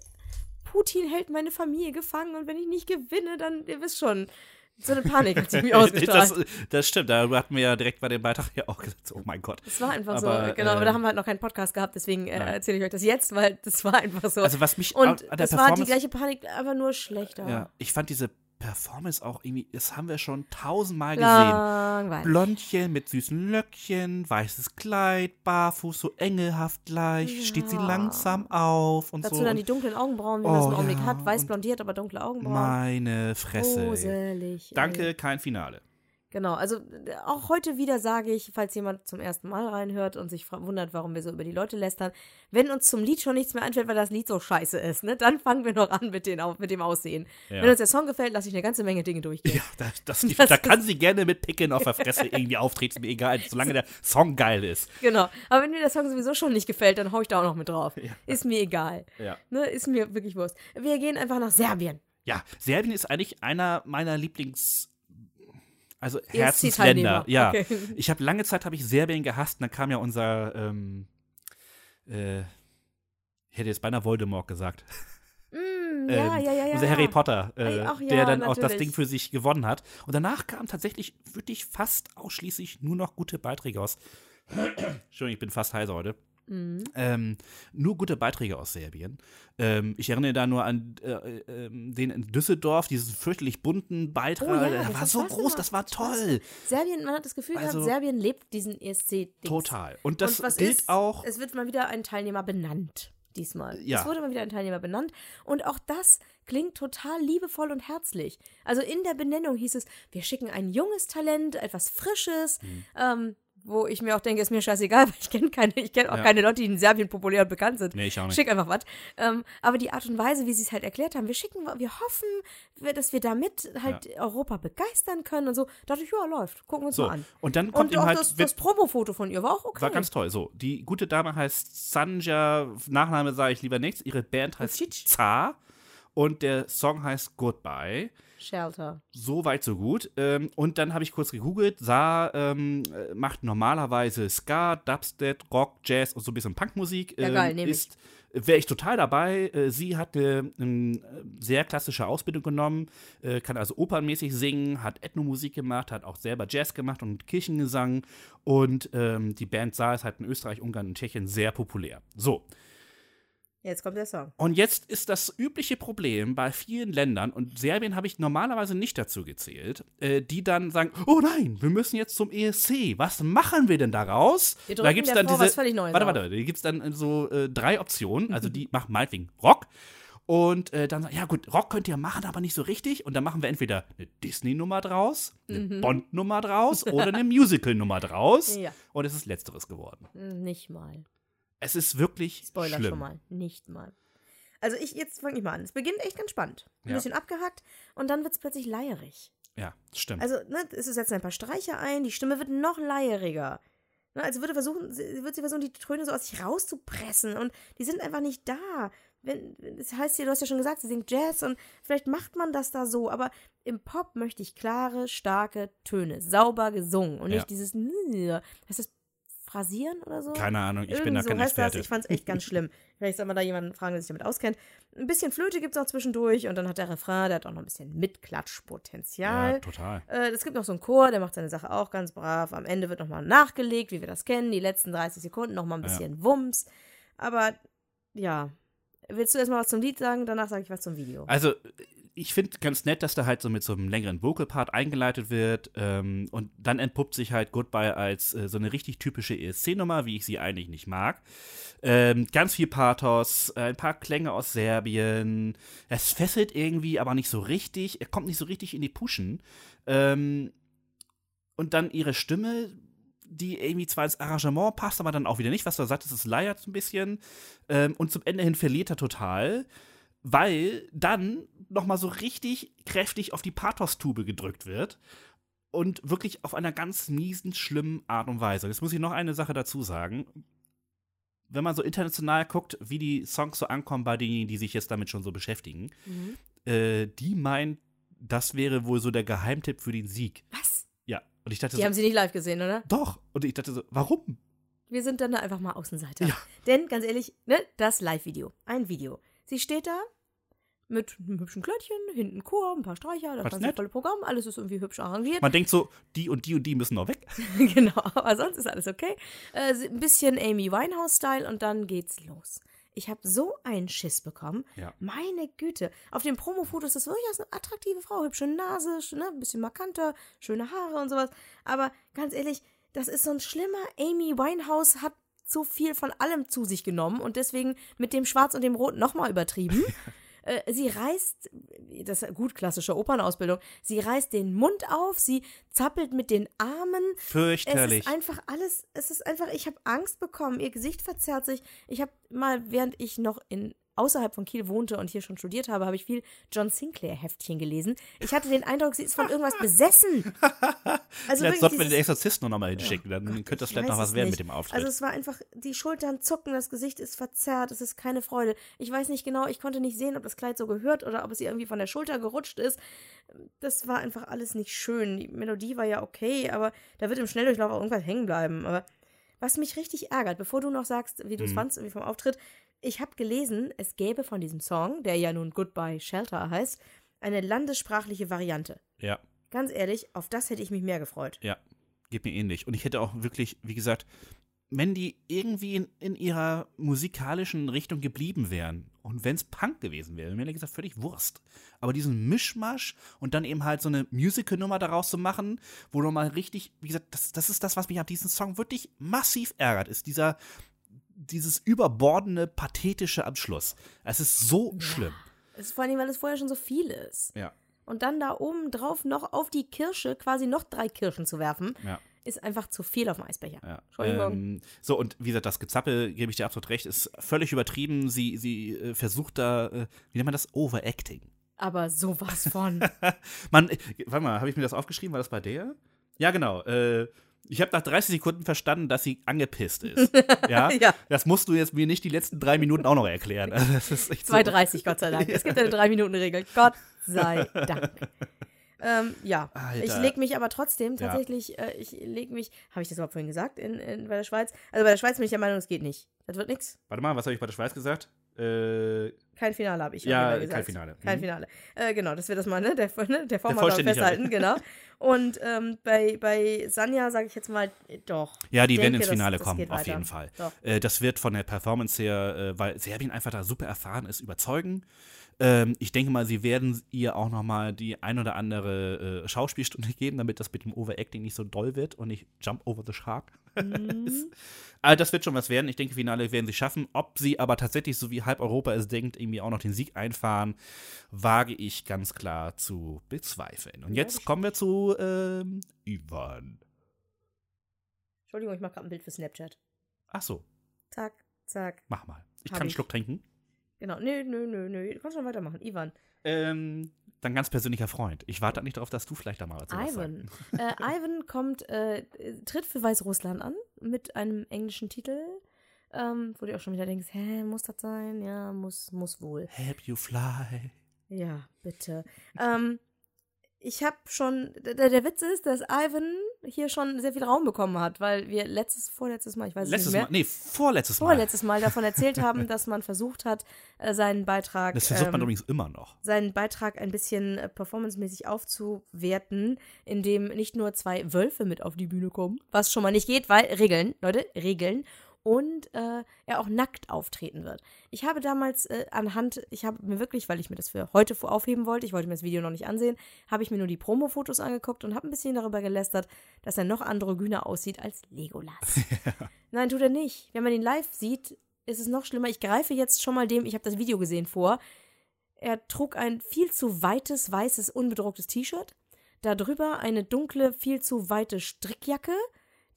Putin hält meine Familie gefangen und wenn ich nicht gewinne, dann, ihr wisst schon, So eine Panik hat sie mir das, ausgestrahlt. das stimmt, da hatten wir ja direkt bei dem Beitrag ja auch gesagt, oh mein Gott. Das war einfach Aber, so, genau, aber da äh, haben wir halt noch keinen Podcast gehabt, deswegen äh, erzähle ich euch das jetzt, weil das war einfach so. Also was mich und an der das war die gleiche Panik, aber nur schlechter. Ja, ich fand diese Performance auch irgendwie, das haben wir schon tausendmal gesehen. Blondchen mit süßen Löckchen, weißes Kleid, barfuß, so engelhaft leicht, steht sie Ja. langsam auf und Dazu so. dann die dunklen Augenbrauen, wie man es Oh, im Augenblick ja, hat. Weiß blondiert, aber dunkle Augenbrauen. meine Fresse. Gruselig. Danke, kein Finale. Genau, also äh, auch heute wieder sage ich, falls jemand zum ersten Mal reinhört und sich wundert, warum wir so über die Leute lästern, wenn uns zum Lied schon nichts mehr einfällt, weil das Lied so scheiße ist, ne, dann fangen wir noch an mit, den, mit dem Aussehen. Ja. Wenn uns der Song gefällt, lasse ich eine ganze Menge Dinge durchgehen. Ja, da, das, Das da kann sie gerne mit Picken auf der Fresse irgendwie auftreten, ist mir egal, solange der Song geil ist. Genau. Aber wenn mir der Song sowieso schon nicht gefällt, dann hau ich da auch noch mit drauf. Ist mir egal. Ja. Ne, ist mir wirklich Wurst. Wir gehen einfach nach Serbien. Ja, Serbien ist eigentlich einer meiner Lieblings- also. Herzensländer. Ja, Okay. ich habe lange Zeit habe ich Serbien gehasst. Und dann kam ja unser, ähm, äh, ich hätte jetzt beinahe Voldemort gesagt. Mm, ja, ähm, ja, ja, ja. unser. Harry Potter, äh, ach ja, der dann auch das natürlich. Ding für sich gewonnen hat. Und danach kam tatsächlich wirklich fast ausschließlich nur noch gute Beiträge aus. Entschuldigung, ich bin fast heiser heute. Mhm. Ähm, nur gute Beiträge aus Serbien. Ähm, ich erinnere da nur an äh, äh, den in Düsseldorf, diesen fürchterlich bunten Beitrag. Oh ja, der war so groß, das war toll. Serbien, man hat das Gefühl Also- gehabt, Serbien lebt diesen ESC-Ding. Total. Und das und gilt ist, auch. Es wird mal wieder ein Teilnehmer benannt. Diesmal. Ja. Es wurde mal wieder ein Teilnehmer benannt. Und auch das klingt total liebevoll und herzlich. Also in der Benennung hieß es, wir schicken ein junges Talent, etwas Frisches, Mhm. ähm, wo ich mir auch denke, ist mir scheißegal, weil ich kenne keine, ich kenne auch Ja. keine Leute, die in Serbien populär und bekannt sind. Nee, ich auch nicht. Schick einfach was. Ähm, aber die Art und Weise, wie sie es halt erklärt haben, wir schicken, wir hoffen, dass wir damit halt Europa begeistern können und so. dachte ich, ja, läuft. Gucken wir uns So, mal an. und dann kommt Und auch halt. das, das Promo-Foto von ihr war auch okay. war ganz toll. So, die gute Dame heißt Sanja, Nachname sage ich lieber nichts. Ihre Band heißt. Zar und der Song heißt Goodbye. Shelter. So weit, so gut. Ähm, und dann habe ich kurz gegoogelt. Sa ähm, äh, macht normalerweise Ska, Dubstep, Rock, Jazz und so ein bisschen Punkmusik. Ja, Ähm, geil, nehm ich. Wäre ich total dabei. Äh, sie hat eine ähm, sehr klassische Ausbildung genommen, äh, kann also opernmäßig singen, hat Ethnomusik gemacht, hat auch selber Jazz gemacht und Kirchengesang. Und ähm, die Band Sa ist halt in Österreich, Ungarn und Tschechien sehr populär. So, Jetzt kommt der Song. und jetzt ist das übliche Problem bei vielen Ländern, und Serbien habe ich normalerweise nicht dazu gezählt, äh, die dann sagen, oh nein, wir müssen jetzt zum ESC. Was machen wir denn daraus? Wir da gibt's der dann diese, was völlig Neues Warte, warte, da gibt es dann so äh, drei Optionen. Also die machen meinetwegen Rock. Und äh, dann sagen, ja gut, Rock könnt ihr machen, aber nicht so richtig. Und dann machen wir entweder eine Disney-Nummer draus, eine Bond-Nummer draus oder eine Musical-Nummer draus. Mhm. Ja. Und es ist letzteres geworden. Nicht mal. Es ist wirklich Spoiler schlimm. schon mal. Nicht mal. Also ich, jetzt fange ich mal an. Es beginnt echt ganz spannend. Ein Ja. bisschen abgehackt und dann wird es plötzlich leierig. Ja, stimmt. Also, ne, es setzen ein paar Streicher ein, die Stimme wird noch leieriger. Ne, also würde versuchen, sie- wird sie versuchen, die Töne so aus sich rauszupressen und die sind einfach nicht da. Wenn, das heißt ja, du hast ja schon gesagt, sie singt Jazz und vielleicht macht man das da so, aber im Pop möchte ich klare, starke Töne, sauber gesungen und Ja. nicht dieses das Phrasieren oder so? Keine Ahnung, ich bin Irgend da so kein Experte. Das. Ich fand's echt ganz schlimm. Vielleicht soll man da jemanden fragen, der sich damit auskennt. Ein bisschen Flöte gibt's auch zwischendurch und dann hat der Refrain, der hat auch noch ein bisschen Mitklatschpotenzial. ja, total. Äh, es gibt noch so einen Chor, der macht seine Sache auch ganz brav. Am Ende wird nochmal nachgelegt, wie wir das kennen. Die letzten 30 Sekunden nochmal ein Ja. bisschen Wumms. Aber ja. Willst du erstmal was zum Lied sagen? Danach sage ich was zum Video. Also, ich finde ganz nett, dass da halt so mit so einem längeren Vocal-Part eingeleitet wird. Ähm, und dann entpuppt sich halt Goodbye als äh, so eine richtig typische ESC-Nummer, wie ich sie eigentlich nicht mag. Ähm, ganz viel Pathos, äh, ein paar Klänge aus Serbien. Es fesselt irgendwie, aber nicht so richtig. Er kommt nicht so richtig in die Puschen. Ähm, und dann ihre Stimme, die irgendwie zwar ins Arrangement passt, aber dann auch wieder nicht. Was du sagtest, es leiert ein bisschen. Ähm, und zum Ende hin verliert er total weil dann nochmal so richtig kräftig auf die Pathos-Tube gedrückt wird und wirklich auf einer ganz miesen, schlimmen Art und Weise. Jetzt muss ich noch eine Sache dazu sagen. Wenn man so international guckt, wie die Songs so ankommen bei denjenigen, die sich jetzt damit schon so beschäftigen, Mhm. äh, die meinen, das wäre wohl so der Geheimtipp für den Sieg. Was? Ja. Und ich dachte Die so, haben sie nicht live gesehen, oder? doch. Und ich dachte so, warum? Wir sind dann da einfach mal Außenseiter. Ja. Denn, ganz ehrlich, ne, das Live-Video. Ein Video. Sie steht da mit einem hübschen Kleidchen, hinten Chor, ein paar Streicher, das ganze nett. volle Programm, alles ist irgendwie hübsch arrangiert. Man denkt so, die und die und die müssen noch weg. genau, aber sonst ist alles okay. Äh, ein bisschen Amy Winehouse-Style und dann geht's los. Ich habe so einen Schiss bekommen. Ja. Meine Güte. Auf den Promo-Fotos ist durchaus eine attraktive Frau. Hübsche Nase, ne, ein bisschen markanter, schöne Haare und sowas. Aber ganz ehrlich, das ist so ein schlimmer Amy Winehouse hat so viel von allem zu sich genommen und deswegen mit dem Schwarz und dem Rot nochmal übertrieben. Äh, Sie reißt, das ist gut klassische Opernausbildung, sie reißt den Mund auf, sie zappelt mit den Armen, es Fürchterlich. ist einfach alles, es ist einfach, ich habe Angst bekommen, ihr Gesicht verzerrt sich. Ich habe mal, während ich noch in außerhalb von Kiel wohnte und hier schon studiert habe, habe ich viel John Sinclair Heftchen gelesen. Ich hatte den Eindruck, sie ist von irgendwas besessen. Also Vielleicht sollten wir den Exorzisten noch mal hinschicken, dann könnte das ich vielleicht noch was werden nicht. mit dem Auftritt. Also es war einfach, die Schultern zucken, das Gesicht ist verzerrt, es ist keine Freude. Ich weiß nicht genau, ich konnte nicht sehen, ob das Kleid so gehört oder ob es ihr irgendwie von der Schulter gerutscht ist. Das war einfach alles nicht schön. Die Melodie war ja okay, aber da wird im Schnelldurchlauf auch irgendwas hängen bleiben. Aber was mich richtig ärgert, bevor du noch sagst, wie du es Mhm. fandst, irgendwie vom Auftritt, ich habe gelesen, es gäbe von diesem Song, der ja nun Goodbye Shelter heißt, eine landessprachliche Variante. ja, Ganz ehrlich, auf das hätte ich mich mehr gefreut. ja, geht mir ähnlich. Und ich hätte auch wirklich, wie gesagt, wenn die irgendwie in, in ihrer musikalischen Richtung geblieben wären und wenn es Punk gewesen wäre, mir gesagt völlig Wurst. Aber diesen Mischmasch und dann eben halt so eine Musical-Nummer daraus zu machen, wo nochmal richtig, wie gesagt, das, das ist das, was mich an diesem Song wirklich massiv ärgert, ist dieser, dieses überbordene, pathetische am Schluss. Es ist so schlimm. Es ist vor allem, weil es vorher schon so viel ist. Ja. Und dann da oben drauf noch auf die Kirsche quasi noch drei Kirschen zu werfen, Ja. ist einfach zu viel auf dem Eisbecher. Ja. Entschuldigung. Ähm, so, und wie gesagt, das Gezappel, gebe ich dir absolut recht, ist völlig übertrieben. Sie, sie äh, versucht da, äh, wie nennt man das? Overacting. Aber sowas von. Man, äh, warte mal, habe ich mir das aufgeschrieben? War das bei der? Ja, genau. Äh, ich habe nach 30 Sekunden verstanden, dass sie angepisst ist. ja? Ja. Das musst du jetzt mir nicht die letzten drei Minuten auch noch erklären. Also, das ist echt so. 2,30, Gott sei Dank. Es gibt eine 3-Minuten-Regel. Gott sei Dank. Ähm, ja, Alter. ich lege mich aber trotzdem Ja. tatsächlich, äh, ich lege mich, habe ich das überhaupt vorhin gesagt, in, in, bei der Schweiz? Also bei der Schweiz bin ich der Meinung, es geht nicht. Das wird nichts. Warte mal, was habe ich bei der Schweiz gesagt? Äh, Kein Finale habe ich Ja, Fall kein gesagt. Finale. Kein Mhm. Finale. Äh, genau, das wird das mal, ne? Der, ne? der Form mal festhalten, genau. Und ähm, bei, bei Sanja sage ich jetzt mal, doch. Ja, die werden ins das- Finale das kommen, geht auf jeden Fall. Äh, das wird von der Performance her, äh, weil Serbien einfach da super erfahren ist, überzeugen. Ähm, ich denke mal, sie werden ihr auch noch mal die ein oder andere äh, Schauspielstunde geben, damit das mit dem Overacting nicht so doll wird und nicht Jump over the Shark. Mhm. Also das wird schon was werden. Ich denke, Finale werden sie schaffen. Ob sie aber tatsächlich, so wie halb Europa es denkt, irgendwie auch noch den Sieg einfahren, wage ich ganz klar zu bezweifeln. Und Ja, jetzt kommen wir zu ähm, Ivan. Entschuldigung, ich mache gerade ein Bild für Snapchat. Ach so, Zack, zack. mach mal. Ich Hab kann einen ich. Schluck trinken. Genau. Nö, nö, nö, nö. Du kannst schon weitermachen. Ivan. Ähm, dein ganz persönlicher Freund. Ich warte nicht darauf, dass du vielleicht da mal was sagst. Ivan. äh, Ivan kommt, äh, tritt für Weißrussland an mit einem englischen Titel. Ähm, wo du auch schon wieder denkst, hä, muss das sein? Ja, muss, muss wohl. Help you fly. Ja, bitte. ähm, ich habe schon, der, der Witz ist, dass Ivan hier schon sehr viel Raum bekommen hat, weil wir letztes, vorletztes Mal, ich weiß es Letztes nicht mehr, Mal, nee, vorletztes Mal. vorletztes Mal davon erzählt haben, dass man versucht hat, äh, seinen Beitrag, Das versucht man ähm, übrigens immer noch. seinen Beitrag ein bisschen äh, performancemäßig aufzuwerten, indem nicht nur zwei Wölfe mit auf die Bühne kommen, was schon mal nicht geht, weil Regeln, Leute, Regeln. Und äh, er auch nackt auftreten wird. Ich habe damals äh, anhand, ich habe mir wirklich, weil ich mir das für heute vor- aufheben wollte, ich wollte mir das Video noch nicht ansehen, habe ich mir nur die Promo-Fotos angeguckt und habe ein bisschen darüber gelästert, dass er noch androgyner aussieht als Legolas. Nein, tut er nicht. Wenn man ihn live sieht, ist es noch schlimmer. Ich greife jetzt schon mal dem, ich habe das Video gesehen vor, er trug ein viel zu weites, weißes, unbedrucktes T-Shirt. Darüber eine dunkle, viel zu weite Strickjacke,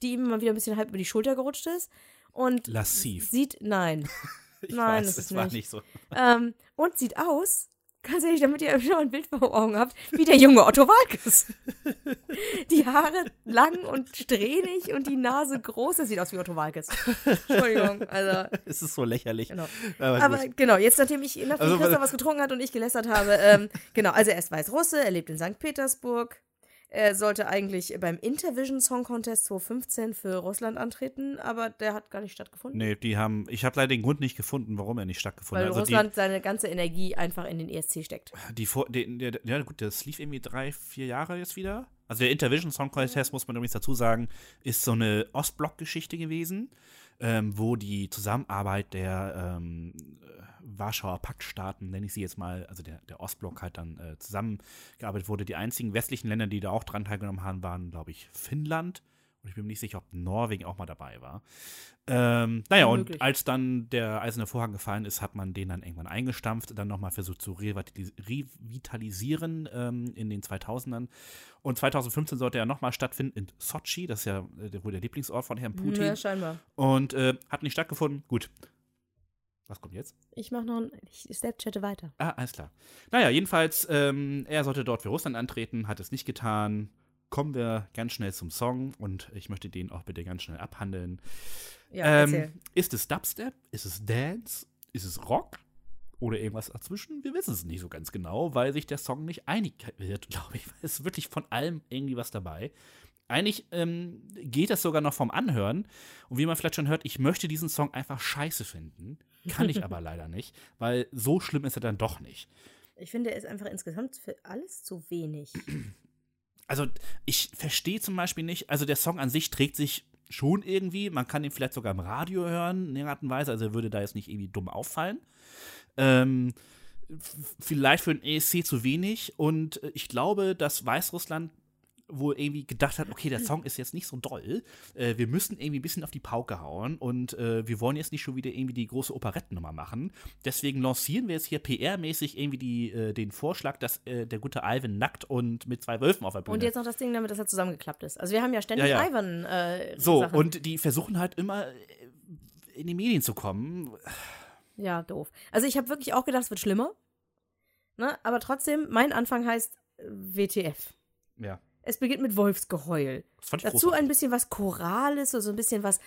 die ihm mal wieder ein bisschen halb über die Schulter gerutscht ist. Und Lassiv. sieht, nein. Nein, weiß, das ist nicht. nicht so. ähm, und sieht aus, ganz ehrlich, damit ihr wieder ein Bild vor Augen habt, wie der junge Otto Walkes. die Haare lang und strähnig und die Nase groß. Das sieht aus wie Otto Walkes. Entschuldigung, also Es ist so lächerlich. Genau. Aber, Aber genau, jetzt nachdem ich nachdem Also, weil- was getrunken hat und ich gelästert habe, ähm, genau, also er ist Weißrusse, er lebt in St. Petersburg. Er sollte eigentlich beim Intervision Song Contest 2015 für Russland antreten, aber der hat gar nicht stattgefunden. Nee, die haben, ich habe leider den Grund nicht gefunden, warum er nicht stattgefunden Weil hat. Also Russland seine ganze Energie einfach in den ESC steckt. die, die, vor- die, der, ja gut, das lief irgendwie drei, vier Jahre jetzt wieder. Also der Intervision Song Contest, muss man übrigens dazu sagen, ist so eine Ostblock-Geschichte gewesen, ähm, wo die Zusammenarbeit der ähm, äh, Warschauer Paktstaaten, nenne ich sie jetzt mal, also der, der Ostblock halt dann äh, zusammengearbeitet wurde. Die einzigen westlichen Länder, die da auch dran teilgenommen haben, waren, glaube ich, Finnland. Und ich bin mir nicht sicher, ob Norwegen auch mal dabei war. Ähm, naja, und als dann der eiserne Vorhang gefallen ist, hat man den dann irgendwann eingestampft, dann nochmal versucht zu revitalis- revitalisieren ähm, in den 2000ern. Und 2015 sollte er nochmal stattfinden in Sochi, das ist ja äh, wohl der Lieblingsort von Herrn Putin. Ja, scheinbar. Und äh, hat nicht stattgefunden. Gut. Was kommt jetzt? Ich mache noch ein. Ich Snapchatte weiter. Ah, alles klar. Naja, jedenfalls, ähm, er sollte dort für Russland antreten, hat es nicht getan. Kommen wir ganz schnell zum Song und ich möchte den auch bitte ganz schnell abhandeln. Ja, ähm, ist es Dubstep? Ist es Dance? Ist es Rock? Oder irgendwas dazwischen? Wir wissen es nicht so ganz genau, weil sich der Song nicht einig wird, glaube ich. Es ist wirklich von allem irgendwie was dabei. Eigentlich ähm, geht das sogar noch vom Anhören. Und wie man vielleicht schon hört, ich möchte diesen Song einfach scheiße finden. Kann ich aber leider nicht, weil so schlimm ist er dann doch nicht. Ich finde, er ist einfach insgesamt für alles zu wenig. Also, ich verstehe zum Beispiel nicht, also der Song an sich trägt sich schon irgendwie, man kann ihn vielleicht sogar im Radio hören, in einer Art und Weise, also er würde da jetzt nicht irgendwie dumm auffallen. Ähm, vielleicht für den ESC zu wenig. Und ich glaube, dass Weißrussland wohl irgendwie gedacht hat, okay, der Song ist jetzt nicht so doll, äh, wir müssen irgendwie ein bisschen auf die Pauke hauen und äh, wir wollen jetzt nicht schon wieder irgendwie die große Operettennummer machen. Deswegen lancieren wir jetzt hier PR-mäßig irgendwie die, äh, den Vorschlag, dass äh, der gute Alvin nackt und mit zwei Wölfen auf der Bühne Und jetzt noch das Ding damit, dass er zusammengeklappt ist. Also wir haben ja ständig Ja, ja. Ivan äh, so, Sachen. und die versuchen halt immer äh, in die Medien zu kommen. Ja, doof. Also ich habe wirklich auch gedacht, es wird schlimmer. Ne? Aber trotzdem, mein Anfang heißt WTF. Ja. Es beginnt mit Wolfsgeheul. Das fand ich Dazu großartig. ein bisschen was Chorales, so so ein bisschen was,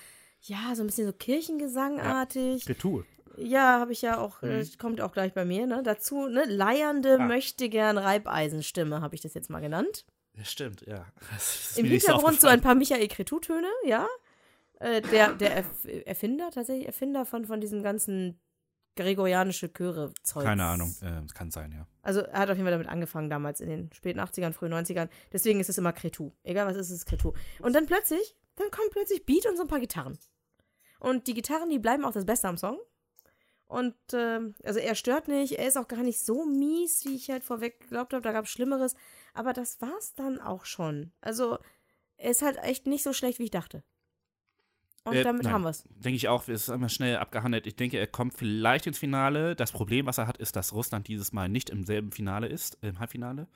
ja, so ein bisschen so Kirchengesangartig. Retour. Ja, habe ich ja auch, äh, Mhm. kommt auch gleich bei mir, ne? Dazu, ne, leiernde, Ah. möchte gern Reibeisenstimme, habe ich das jetzt mal genannt. Ja, stimmt, ja. Im Hintergrund so ein paar Michael Cretu-Töne, ja. Äh, der der Erf Erfinder, tatsächlich Erfinder von, von diesem ganzen gregorianische Chöre-Zeug. Keine Ahnung, äh, kann sein, ja. Also er hat auf jeden Fall damit angefangen damals in den späten 80ern, frühen 90ern. Deswegen ist es immer Cretu. Egal was ist, es ist Cretu. Und dann plötzlich, dann kommt plötzlich Beat und so ein paar Gitarren. Und die Gitarren, die bleiben auch das Beste am Song. Und ähm, also er stört nicht, er ist auch gar nicht so mies, wie ich halt vorweg geglaubt habe. Da gab es Schlimmeres. Aber das war's dann auch schon. Also er ist halt echt nicht so schlecht, wie ich dachte. Und Äh, damit nein. haben wir's. Denke ich auch, es ist einmal schnell abgehandelt. Ich denke, er kommt vielleicht ins Finale. Das Problem, was er hat, ist, dass Russland dieses Mal nicht im selben Finale ist, im Halbfinale.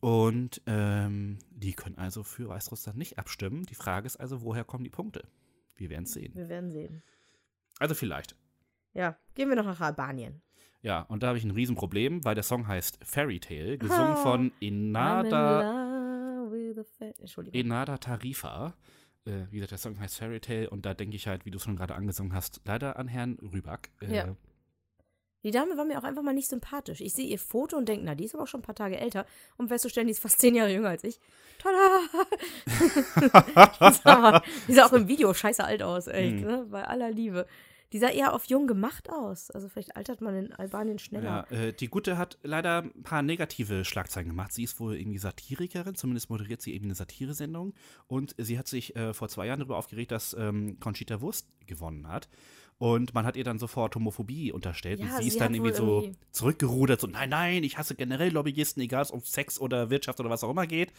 Und ähm, die können also für Weißrussland nicht abstimmen. Die Frage ist also, woher kommen die Punkte? Wir werden es sehen. Wir werden sehen. Also vielleicht. Ja, gehen wir noch nach Albanien. Ja, und da habe ich ein Riesenproblem, weil der Song heißt Fairy Tale, gesungen Ah, von in Inada, Entschuldigung. Inada Tarifa. Äh, wie gesagt, der Song heißt Fairy Tale und da denke ich halt, wie du es schon gerade angesungen hast, leider an Herrn Rüback. Äh, Ja. Die Dame war mir auch einfach mal nicht sympathisch. Ich sehe ihr Foto und denke, na, die ist aber auch schon ein paar Tage älter. Um festzustellen, die ist fast zehn Jahre jünger als ich. Tada! die, sah die sah auch im Video scheiße alt aus, echt, Hm. ne? Bei aller Liebe. Die sah eher auf jung gemacht aus. Also vielleicht altert man in Albanien schneller. Ja, äh, die Gute hat leider ein paar negative Schlagzeilen gemacht. Sie ist wohl irgendwie Satirikerin, zumindest moderiert sie eben eine Satiresendung. Und sie hat sich äh, vor zwei Jahren darüber aufgeregt, dass ähm, Conchita Wurst gewonnen hat. Und man hat ihr dann sofort Homophobie unterstellt. Ja, und sie sie ist dann irgendwie so irgendwie- zurückgerudert, so, nein, nein, ich hasse generell Lobbyisten, egal ob es um Sex oder Wirtschaft oder was auch immer geht.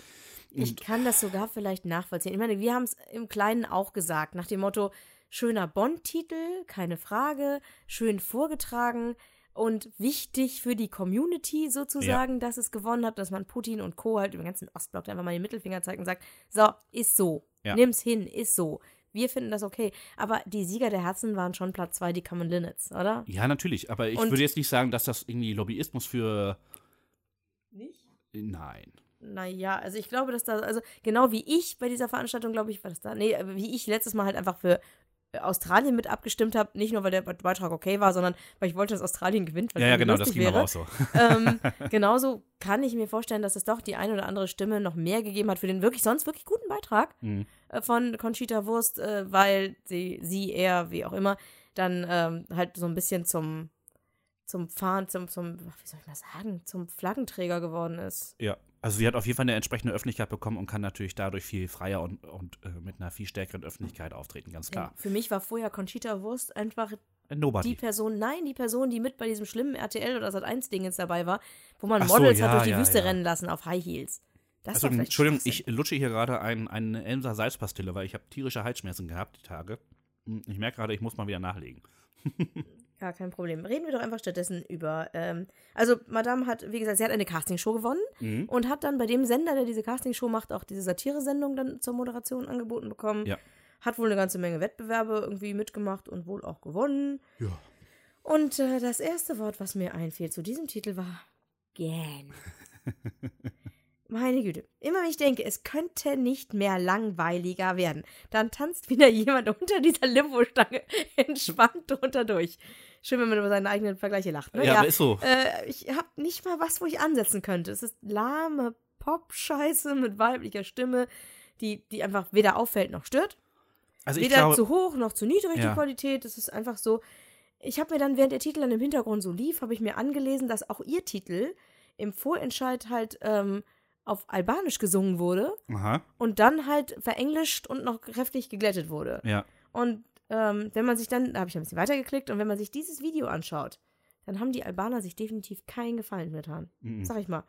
Ich kann das sogar vielleicht nachvollziehen. Ich meine, wir haben es im Kleinen auch gesagt, nach dem Motto, schöner Bond-Titel, keine Frage, schön vorgetragen und wichtig für die Community sozusagen, dass es gewonnen hat, dass man Putin und Co. halt über den ganzen Ostblock einfach mal den Mittelfinger zeigt und sagt, so, ist so, Ja. nimm's hin, ist so. Wir finden das okay. Aber die Sieger der Herzen waren schon Platz zwei, die Common Linnets, oder? Ja, natürlich, aber ich Und- würde jetzt nicht sagen, dass das irgendwie Lobbyismus für. Nicht? Nein. Naja, also ich glaube, dass da, also genau wie ich bei dieser Veranstaltung, glaube ich, war das da, nee, wie ich letztes Mal halt einfach für Australien mit abgestimmt habe. Nicht nur, weil der Beitrag okay war, sondern weil ich wollte, dass Australien gewinnt. weil Ja, ja, genau, das ging aber wäre. auch so. ähm, genauso kann ich mir vorstellen, dass es doch die eine oder andere Stimme noch mehr gegeben hat für den wirklich sonst wirklich guten Beitrag Mhm. äh, von Conchita Wurst, äh, weil sie, sie, er, wie auch immer, dann ähm, halt so ein bisschen zum, zum Fahren, zum, zum, wie soll ich mal sagen, zum Flaggenträger geworden ist. Ja, also sie hat auf jeden Fall eine entsprechende Öffentlichkeit bekommen und kann natürlich dadurch viel freier und, und äh, mit einer viel stärkeren Öffentlichkeit auftreten, ganz klar. Für mich war vorher Conchita Wurst einfach Nobody. die Person, nein, die Person, die mit bei diesem schlimmen RTL oder Sat1-Ding jetzt dabei war, wo man Ach so, Models ja, hat durch die ja, Wüste ja. rennen lassen auf High Heels. Das also, Entschuldigung, ich lutsche hier gerade ein, eine Elmser Salzpastille, weil ich habe tierische Halsschmerzen gehabt die Tage. Hm, Ich merke gerade, ich muss mal wieder nachlegen. Ja, kein Problem. Reden wir doch einfach stattdessen über. Ähm, also, Madame hat, wie gesagt, sie hat eine Castingshow gewonnen Mhm. und hat dann bei dem Sender, der diese Castingshow macht, auch diese Satire-Sendung dann zur Moderation angeboten bekommen. Ja. Hat wohl eine ganze Menge Wettbewerbe irgendwie mitgemacht und wohl auch gewonnen. Ja. Und äh, das erste Wort, was mir einfiel zu diesem Titel, war gähn. Meine Güte. Immer wenn ich denke, es könnte nicht mehr langweiliger werden, dann tanzt wieder jemand unter dieser Limbo-Stange entspannt drunter durch. Schön, wenn man über seine eigenen Vergleiche lacht. Ne? Ja, aber ist so. Äh, ich habe nicht mal was, wo ich ansetzen könnte. Es ist lahme Pop-Scheiße mit weiblicher Stimme, die, die einfach weder auffällt noch stört. Also ich Weder glaube, zu hoch noch zu niedrig Ja. die Qualität. Es ist einfach so. Ich habe mir dann, während der Titel dann im Hintergrund so lief, habe ich mir angelesen, dass auch ihr Titel im Vorentscheid halt ähm, auf Albanisch gesungen wurde aha, und dann halt verenglischt und noch kräftig geglättet wurde. ja. Und ähm, wenn man sich dann, da habe ich ein bisschen weitergeklickt, und wenn man sich dieses Video anschaut, dann haben die Albaner sich definitiv keinen Gefallen getan. Mhm. Sag ich mal.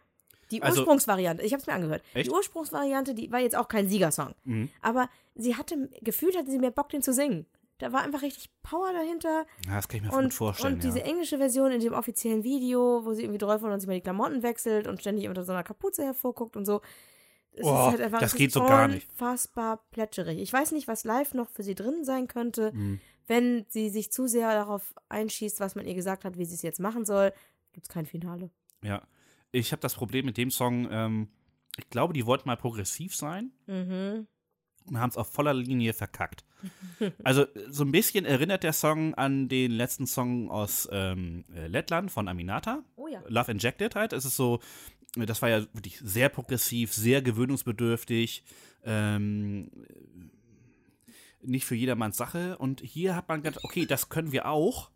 Die Also- Ursprungsvariante, ich habe es mir angehört. Echt? Die Ursprungsvariante, die war jetzt auch kein Siegersong. Mhm. Aber sie hatte, gefühlt hatte sie mehr Bock, den zu singen. Da war einfach richtig Power dahinter. Ja, das kann ich mir Und, gut vorstellen. und diese ja. englische Version in dem offiziellen Video, wo sie irgendwie 390 Mal die Klamotten wechselt und ständig unter so einer Kapuze hervorguckt und so. Es Oh, das es geht ist so gar nicht. Unfassbar plätscherig. Ich weiß nicht, was live noch für sie drin sein könnte, Mhm. wenn sie sich zu sehr darauf einschießt, was man ihr gesagt hat, wie sie es jetzt machen soll. Gibt es kein Finale. Ja. Ich habe das Problem mit dem Song, ähm, ich glaube, die wollten mal progressiv sein Mhm. Und haben es auf voller Linie verkackt. Also so ein bisschen erinnert der Song an den letzten Song aus ähm, äh, Lettland von Aminata. Oh ja. Love Injected halt. Es ist so, das war ja wirklich sehr progressiv, sehr gewöhnungsbedürftig. Ähm, nicht für jedermanns Sache. Und hier hat man gedacht, okay, das können wir auch,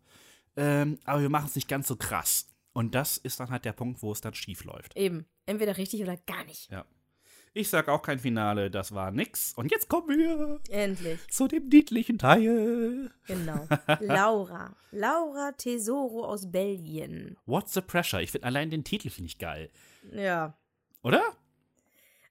ähm, aber wir machen es nicht ganz so krass. Und das ist dann halt der Punkt, wo es dann schief läuft. Eben. Entweder richtig oder gar nicht. Ja. Ich sag auch kein Finale, das war nix. Und jetzt kommen wir Endlich. zu dem niedlichen Teil. Genau. Laura. Laura Tesoro aus Belgien. What's the pressure? Ich finde allein den Titel finde ich geil. Ja. Oder?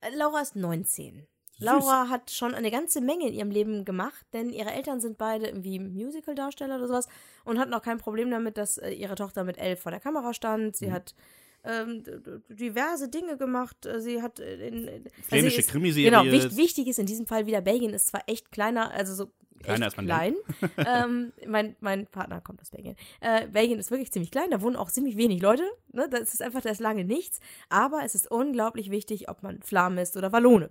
Äh, Laura ist 19. Laura hat schon eine ganze Menge in ihrem Leben gemacht, denn ihre Eltern sind beide irgendwie Musical-Darsteller oder sowas und hatten auch kein Problem damit, dass äh, ihre Tochter mit elf vor der Kamera stand. Sie hat ähm, diverse Dinge gemacht. Äh, Sie hat äh, in, in Flämische sie ist- Krimiserie. Genau, wichtig, wichtig ist in diesem Fall wieder, Belgien ist zwar echt kleiner, also so Kleiner, als man klein. ähm, mein, mein Partner kommt aus Belgien. Äh, Belgien ist wirklich ziemlich klein, da wohnen auch ziemlich wenig Leute. Ne? Das ist einfach, da ist lange nichts. Aber es ist unglaublich wichtig, ob man Flamme ist oder Wallone.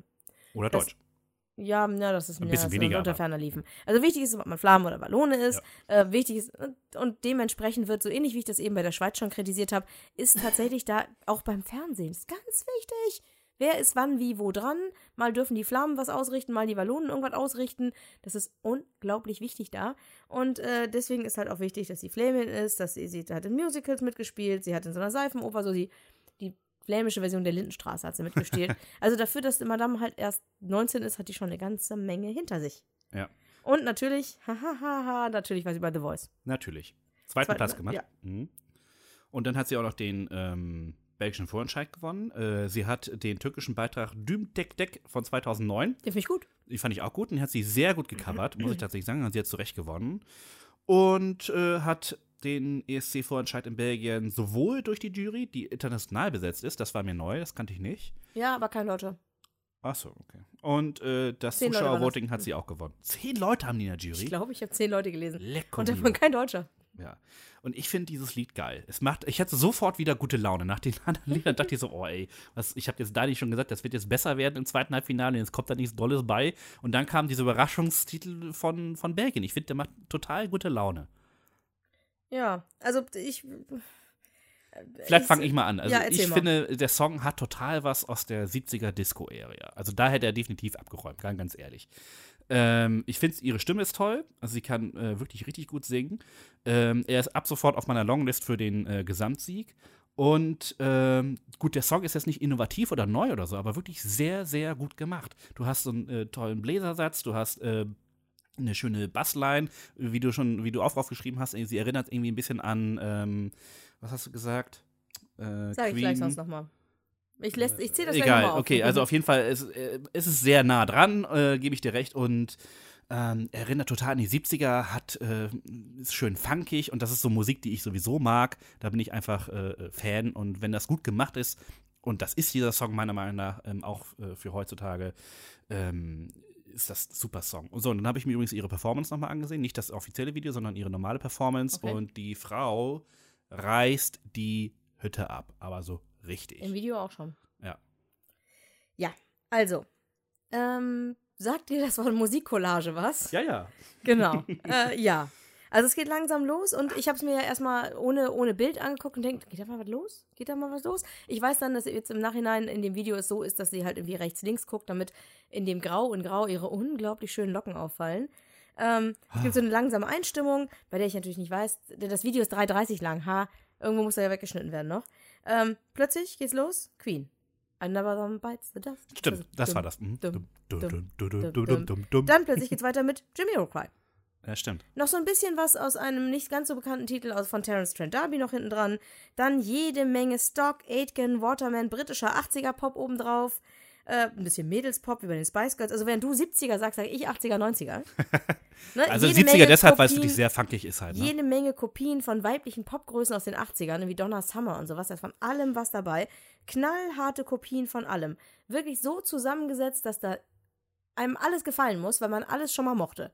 Oder das- Deutsch. Ja, na, das ist Ein mir bisschen weniger, unter ferner liefen. Also wichtig ist, ob man Flamme oder Wallone ist. Äh, wichtig ist, und, dementsprechend wird, so ähnlich wie ich das eben bei der Schweiz schon kritisiert habe, ist tatsächlich da auch beim Fernsehen. Ist ganz wichtig. Wer ist wann, wie, wo dran? Mal dürfen die Flammen was ausrichten, mal die Wallonen irgendwas ausrichten. Das ist unglaublich wichtig da. Und äh, deswegen ist halt auch wichtig, dass sie Flämin ist, dass sie, sie hat in Musicals mitgespielt, sie hat in so einer Seifenoper so die, die flämische Version der Lindenstraße hat sie mitgespielt. also dafür, dass die Madame halt erst 19 ist, hat die schon eine ganze Menge hinter sich. Ja, Und natürlich, hahaha, natürlich war sie bei The Voice. natürlich. Zweiten Zweiten, Platz gemacht. ja. Mhm. Und dann hat sie auch noch den ähm, belgischen Vorentscheid gewonnen. Äh, sie hat den türkischen Beitrag Düm Dek Dek von 2009. Den finde ich gut. Die fand ich auch gut und die hat sie sehr gut gecovert, muss ich tatsächlich sagen. Und sie hat zu Recht gewonnen. Und äh, hat den ESC-Vorentscheid in Belgien sowohl durch die Jury, die international besetzt ist, das war mir neu, das kannte ich nicht. Ja, aber kein Leute. Achso, okay. Und äh, das Zuschauervoting hat sie auch gewonnen. Zehn Leute haben die in der Ich Jury. glaube, ich habe zehn Leute gelesen. Lecker. Und davon kein Deutscher. Ja. Und ich finde dieses Lied geil. Es macht, ich hatte sofort wieder gute Laune. Nach den anderen Liedern dachte ich so, oh ey, was, ich habe jetzt da nicht schon gesagt, das wird jetzt besser werden im zweiten Halbfinale, jetzt kommt da nichts Dolles bei. Und dann kam dieser Überraschungstitel von, von Belgien. Ich finde, der macht total gute Laune. Ja, also ich. Vielleicht fange ich mal an. Also Ja, ich mal. finde, der Song hat total was aus der 70er Disco-Area. Also da hätte er definitiv abgeräumt, ganz, ganz ehrlich. Ähm, ich finde, ihre Stimme ist toll. Also sie kann äh, wirklich richtig gut singen. Ähm, er ist ab sofort auf meiner Longlist für den äh, Gesamtsieg. Und ähm, gut, der Song ist jetzt nicht innovativ oder neu oder so, aber wirklich sehr, sehr gut gemacht. Du hast so einen äh, tollen Bläsersatz, du hast äh, eine schöne Bassline, wie du schon, wie du auch aufgeschrieben hast. Sie erinnert irgendwie ein bisschen an, ähm, was hast du gesagt? Äh, Sag ich gleich sonst nochmal. Ich, lässt- ich zähle das Egal, auf. okay, also auf jeden Fall, es, äh, es ist sehr nah dran, äh, gebe ich dir recht. Und ähm, erinnert total an die 70er, hat, äh, ist schön funkig und das ist so Musik, die ich sowieso mag. Da bin ich einfach äh, Fan. Und wenn das gut gemacht ist, und das ist dieser Song meiner Meinung nach ähm, auch äh, für heutzutage, ähm, ist das ein super Song. Und so, und dann habe ich mir übrigens ihre Performance nochmal angesehen. Nicht das offizielle Video, sondern ihre normale Performance. Okay. Und die Frau reißt die Hütte ab. Aber so richtig. Im Video auch schon. Ja. Ja, also. Ähm, sagt dir das Wort Musikcollage was? Ja, ja. Genau. äh, ja. Also es geht langsam los und ich habe es mir ja erstmal ohne, ohne Bild angeguckt und denke, geht da mal was los? Geht da mal was los? Ich weiß dann, dass jetzt im Nachhinein in dem Video es so ist, dass sie halt irgendwie rechts, links guckt, damit in dem Grau und Grau ihre unglaublich schönen Locken auffallen. Ähm, es gibt so eine langsame Einstimmung, bei der ich natürlich nicht weiß, das Video ist 3,30 lang, ha, irgendwo muss er ja weggeschnitten werden noch. Ähm, plötzlich geht's los. Queen. Another One Bites the Dust. Stimmt, also, das war das. Dann plötzlich geht's weiter mit Jamiroquai. Ja, stimmt. Noch so ein bisschen was aus einem nicht ganz so bekannten Titel von Terence Trent D'Arby noch hinten dran. Dann jede Menge Stock, Aitken, Waterman, britischer 80er-Pop obendrauf. Äh, ein bisschen Mädelspop wie bei den Spice Girls. Also wenn du 70er sagst, sage ich 80er, 90er. Ne? Also Jede 70er Menge deshalb, weil es wirklich sehr funkig ist halt. Ne? Jede Menge Kopien von weiblichen Popgrößen aus den 80ern, wie Donna Summer und sowas. Da ist von allem was dabei. Knallharte Kopien von allem. Wirklich so zusammengesetzt, dass da einem alles gefallen muss, weil man alles schon mal mochte.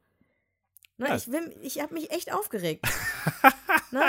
Ne. Ich, will- ich habe mich echt aufgeregt. ne?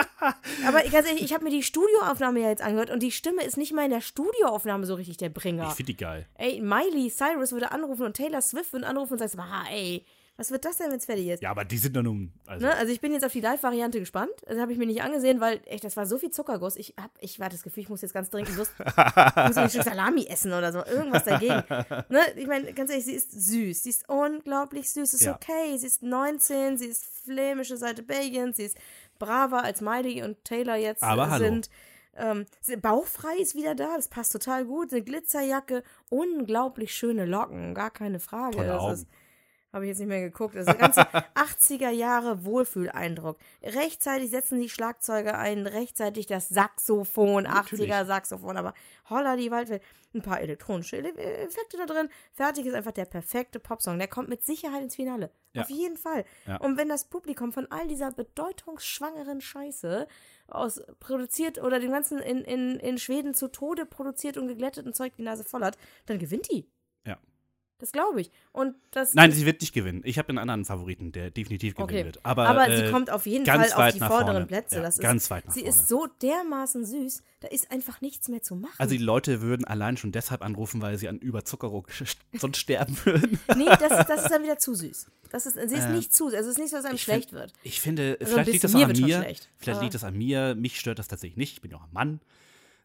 Aber ganz ehrlich, ich habe mir die Studioaufnahme ja jetzt angehört und die Stimme ist nicht mal in der Studioaufnahme so richtig der Bringer. Ich finde die geil. Ey, Miley Cyrus würde anrufen und Taylor Swift würde anrufen und sagt, ah, ey, was wird das denn, wenn es fertig ist? Ja, aber die sind doch nun. Also, Ne? Also ich bin jetzt auf die Live-Variante gespannt. Das habe ich mir nicht angesehen, weil echt, das war so viel Zuckerguss. Ich hab, ich war das Gefühl, ich muss jetzt ganz dringend Lust, ich muss ein Stück Salami essen oder so. Irgendwas dagegen. ne? Ich meine, ganz ehrlich, sie ist süß. Sie ist unglaublich süß. Ist Ja. okay. Sie ist 19, sie ist flämische Seite Belgiens, sie ist braver als Miley und Taylor jetzt Aber äh, hallo. sind. Ähm, bauchfrei ist wieder da, das passt total gut. Eine Glitzerjacke, unglaublich schöne Locken, gar keine Frage. Tolle das Augen. ist habe ich jetzt nicht mehr geguckt. Das ist der ganze 80er Jahre Wohlfühleindruck. Rechtzeitig setzen die Schlagzeuge ein, rechtzeitig das Saxophon, Natürlich. 80er Saxophon, aber holla die Waldwelt. Ein paar elektronische Ele- Effekte da drin. Fertig ist einfach der perfekte Popsong. Der kommt mit Sicherheit ins Finale. Ja. Auf jeden Fall. Ja. Und wenn das Publikum von all dieser bedeutungsschwangeren Scheiße aus produziert oder dem Ganzen in, in, in Schweden zu Tode produziert und geglättet und Zeug die Nase voll hat, dann gewinnt die. Ja. Das glaube ich. Und das Nein, sie wird nicht gewinnen. Ich habe einen anderen Favoriten, der definitiv gewinnen Okay. wird. Aber, Aber äh, sie kommt auf jeden Fall auf die vorderen vorne. Plätze. Ja, das ist, ganz weit nach sie vorne. ist so dermaßen süß, da ist einfach nichts mehr zu machen. Also die Leute würden allein schon deshalb anrufen, weil sie an Überzuckerung sonst sterben würden. nee, das ist, das ist dann wieder zu süß. Das ist, sie ist Äh, nicht zu, also es ist nicht so, dass einem schlecht find- wird. Ich finde, Also vielleicht liegt das an mir. Vielleicht Aber- liegt das an mir. Mich stört das tatsächlich nicht. Ich bin ja auch ein Mann.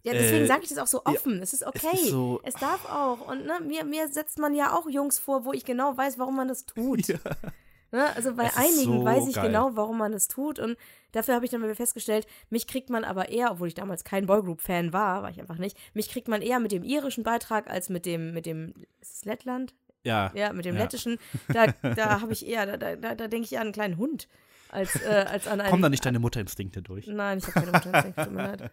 Ja, deswegen äh, sage ich das auch so offen. es ist okay. ist so- es darf auch. Und ne, mir, mir setzt man ja auch Jungs vor, wo ich genau weiß, warum man das tut. Ne? Also bei Es einigen so weiß ich geil. genau, warum man das tut. Und dafür habe ich dann mal festgestellt, mich kriegt man aber eher, obwohl ich damals kein Boygroup-Fan war, war ich einfach nicht, mich kriegt man eher mit dem irischen Beitrag als mit dem, mit dem, ist es Lettland? Ja. Ja, mit dem Ja. lettischen. Da, da habe ich eher, da, da, da, denke ich eher an einen kleinen Hund, als, äh, als an einen. Kommen da nicht deine Mutterinstinkte durch? Nein, ich habe keine Mutterinstinkt, tut mir leid.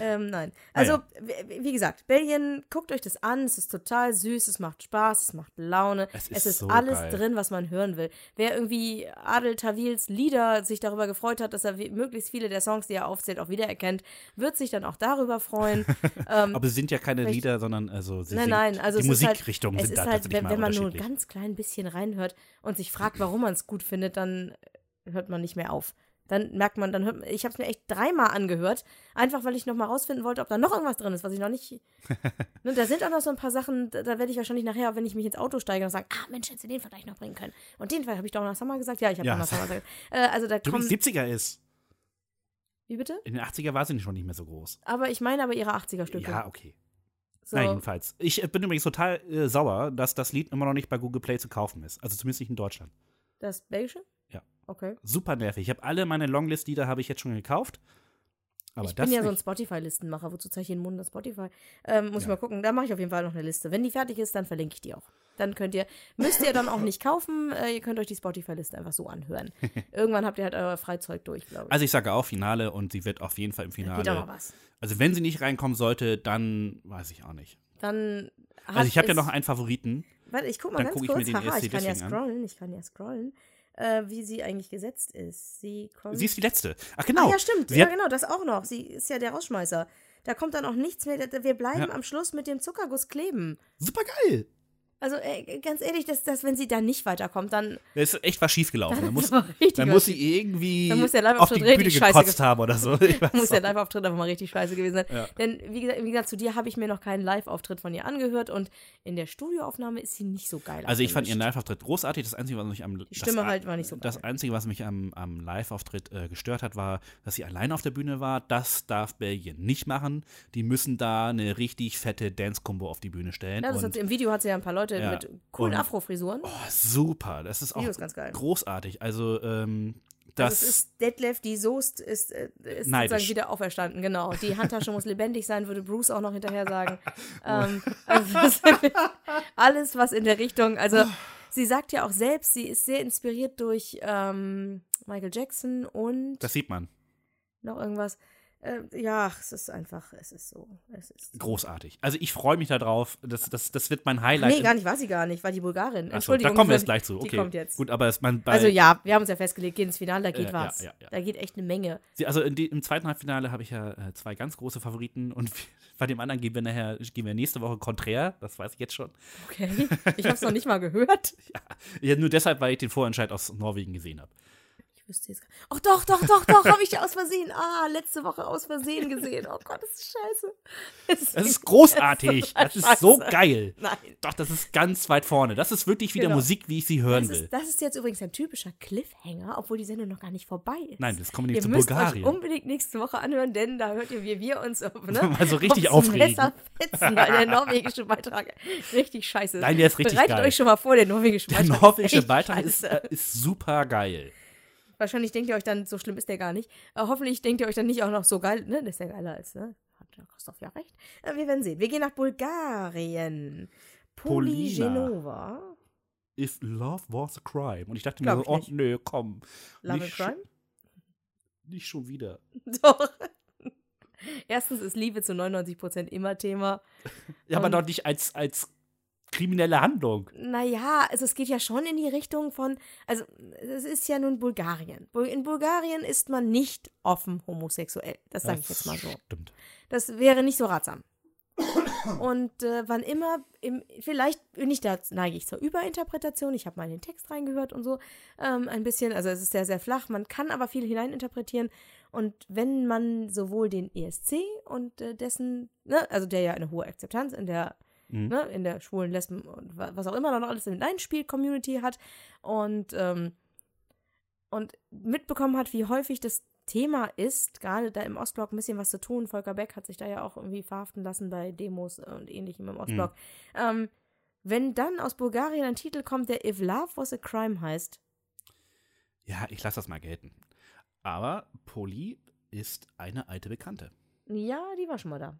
Ähm, nein. Also, wie, wie gesagt, Belgien, guckt euch das an. Es ist total süß, es macht Spaß, es macht Laune. Es ist Es ist so alles geil. drin, was man hören will. Wer irgendwie Adel Tawils Lieder sich darüber gefreut hat, dass er möglichst viele der Songs, die er aufzählt, auch wiedererkennt, wird sich dann auch darüber freuen. ähm, Aber es sind ja keine Lieder, sondern also sie Nein, singt, nein, also die ist halt, sind ist da halt, wenn, wenn man nur ein ganz klein bisschen reinhört und sich fragt, warum man es gut findet, dann hört man nicht mehr auf. Dann merkt man, dann hört, ich habe es mir echt dreimal angehört, einfach weil ich noch mal rausfinden wollte, ob da noch irgendwas drin ist, was ich noch nicht. ne, da sind auch noch so ein paar Sachen, da, da werde ich wahrscheinlich nachher, wenn ich mich ins Auto steige und sage, ah Mensch, hättest du den vielleicht noch bringen können. Und den habe ich doch nach Sommer gesagt. Ja, ich habe Ja. nach Sommer gesagt. Äh, also da Du kommen. 70er ist. Wie bitte? In den 80er war sie schon nicht mehr so groß. Aber ich meine aber ihre 80er-Stücke. Ja, okay. so. Na, jedenfalls. Ich äh, bin übrigens total äh, sauer, dass das Lied immer noch nicht bei Google Play zu kaufen ist. Also zumindest nicht in Deutschland. Das Belgische? Okay. Super nervig. Ich habe alle meine Longlist-Lieder habe ich jetzt schon gekauft. Aber ich bin ja so ein nicht. Spotify-Listenmacher. Wozu zeige ich jeden Monat Spotify? Ähm, muss ich Ja. mal gucken. Da mache ich auf jeden Fall noch eine Liste. Wenn die fertig ist, dann verlinke ich die auch. Dann könnt ihr, müsst ihr dann auch nicht kaufen. Äh, ihr könnt euch die Spotify-Liste einfach so anhören. Irgendwann habt ihr halt euer Freizeug durch, glaube ich. Also ich sage auch Finale und sie wird auf jeden Fall im Da geht auch Finale. noch was. Also wenn sie nicht reinkommen sollte, dann weiß ich auch nicht. Dann Also ich habe ja noch einen Favoriten. Warte, ich guck mal dann ganz guck ich mir kurz. den Haha, ich kann ja deswegen an. scrollen. Ich kann ja scrollen. Äh, wie sie eigentlich gesetzt ist. Sie kommt. Sie ist die letzte. Ach genau. Ah, ja, stimmt. Sie ja, genau, das auch noch. Sie ist ja der Rausschmeißer. Da kommt dann auch nichts mehr. Wir bleiben Ja. am Schluss mit dem Zuckerguss kleben. super geil. Also äh, ganz ehrlich, dass, dass wenn sie da nicht weiterkommt, dann, Da ist echt was schiefgelaufen. dann Da muss, dann muss sie irgendwie Dann muss der auf die Bühne gekotzt haben oder so. Weiß muss der. Live-Auftritt einfach mal richtig scheiße gewesen sein. Ja. Denn wie gesagt, wie gesagt, zu dir habe ich mir noch keinen Live-Auftritt von ihr angehört und in der Studioaufnahme ist sie nicht so geil. Also ich fand ihren. Live-Auftritt großartig. Das Einzige, was mich am Die Stimme das, halt war nicht so Das geil. Einzige, was mich am, am Live-Auftritt äh, gestört hat, war, dass sie allein auf der Bühne war. Das darf Belgien nicht machen. Die müssen da eine richtig fette Dance-Combo auf die Bühne stellen. Ja, das hat sie, Im Video hat sie ja ein paar Leute Ja. mit coolen Afro-Frisuren. oh, super. Das ist auch großartig. Also ähm, Also das es ist Detlef, die Soest ist, äh, ist sozusagen wieder auferstanden, genau. Die Handtasche muss lebendig sein, würde Bruce auch noch hinterher sagen. ähm, also alles, was in der Richtung, also sie sagt ja auch selbst, sie ist sehr inspiriert durch ähm, Michael Jackson und das sieht man. noch irgendwas. Äh, ja, es ist einfach, es ist so. Es ist Großartig. Also ich freue mich da drauf. Das, das, das wird mein Highlight. Nee, gar nicht, war sie gar nicht, war die Bulgarin. Entschuldigung. da kommen wir jetzt gleich zu. Die Okay, kommt jetzt. gut, aber es, man, bei, Also ja, wir haben uns ja festgelegt, geht ins Finale, da geht Äh, ja, was. ja, ja. Da geht echt eine Menge. Sie, also die, im zweiten Halbfinale habe ich ja äh, zwei ganz große Favoriten und bei dem anderen gehen wir nachher, gehen wir nächste Woche konträr, das weiß ich jetzt schon. Okay, ich habe es noch nicht mal gehört. Ja, nur deshalb, weil ich den Vorentscheid aus Norwegen gesehen habe. Wüsste jetzt. Ach doch, doch, doch, doch, habe ich aus Versehen. Ah, letzte Woche aus Versehen gesehen. Oh Gott, das ist scheiße. Es Das ist großartig. Das Das ist so geil. Nein. Doch, das ist ganz weit vorne. Das ist wirklich wieder Genau. Musik, wie ich sie hören Das will. ist, das ist jetzt übrigens ein typischer Cliffhanger, obwohl die Sendung noch gar nicht vorbei ist. Nein, das kommen wir Ihr nicht zu müsst Bulgarien. euch unbedingt nächste Woche anhören, denn da hört ihr, wie wir uns auf, ne, Mal so richtig aufregen. Messer fetzen, weil der norwegische Beitrag richtig scheiße ist. Nein, der ist richtig Bereitet geil. euch schon mal vor, der norwegische Der Beitrag. norwegische echt Beitrag ist, äh, ist super geil. Wahrscheinlich denkt ihr euch dann, so schlimm ist der gar nicht. Äh, hoffentlich denkt ihr euch dann nicht auch noch so geil, ne? Das ist ja geiler als, ne? Hat der Christoph ja recht. Äh, wir werden sehen. Wir gehen nach Bulgarien. Polygenova. If love was a crime. Und ich dachte mir so, oh nö, komm. Love nicht, schon- Crime? nicht schon wieder. Doch. Erstens ist Liebe zu 99% immer Thema. Ja, aber doch nicht als, als kriminelle Handlung. Naja, also es geht ja schon in die Richtung von, also es ist ja nun Bulgarien. Bul- In Bulgarien ist man nicht offen homosexuell. Das sage ich jetzt mal so. Stimmt. Das wäre nicht so ratsam. Und äh, wann immer, im, vielleicht bin ich da, neige ich zur Überinterpretation. Ich habe mal in den Text reingehört und so ähm, ein bisschen. Also es ist sehr, sehr flach. Man kann aber viel hineininterpretieren. Und wenn man sowohl den ESC und äh, dessen, ne, also der ja eine hohe Akzeptanz in der, Mhm. ne, in der schwulen, Lesben und wa- was auch immer noch alles mit einspielt, Community hat und, ähm, und mitbekommen hat, wie häufig das Thema ist, gerade da im Ostblock ein bisschen was zu tun. Volker Beck hat sich da ja auch irgendwie verhaften lassen bei Demos und ähnlichem im Ostblock. Ähm, wenn dann aus Bulgarien ein Titel kommt, der If Love Was a Crime heißt, Ja, ich lasse das mal gelten. Aber Polly ist eine alte Bekannte. ja, die war schon mal da.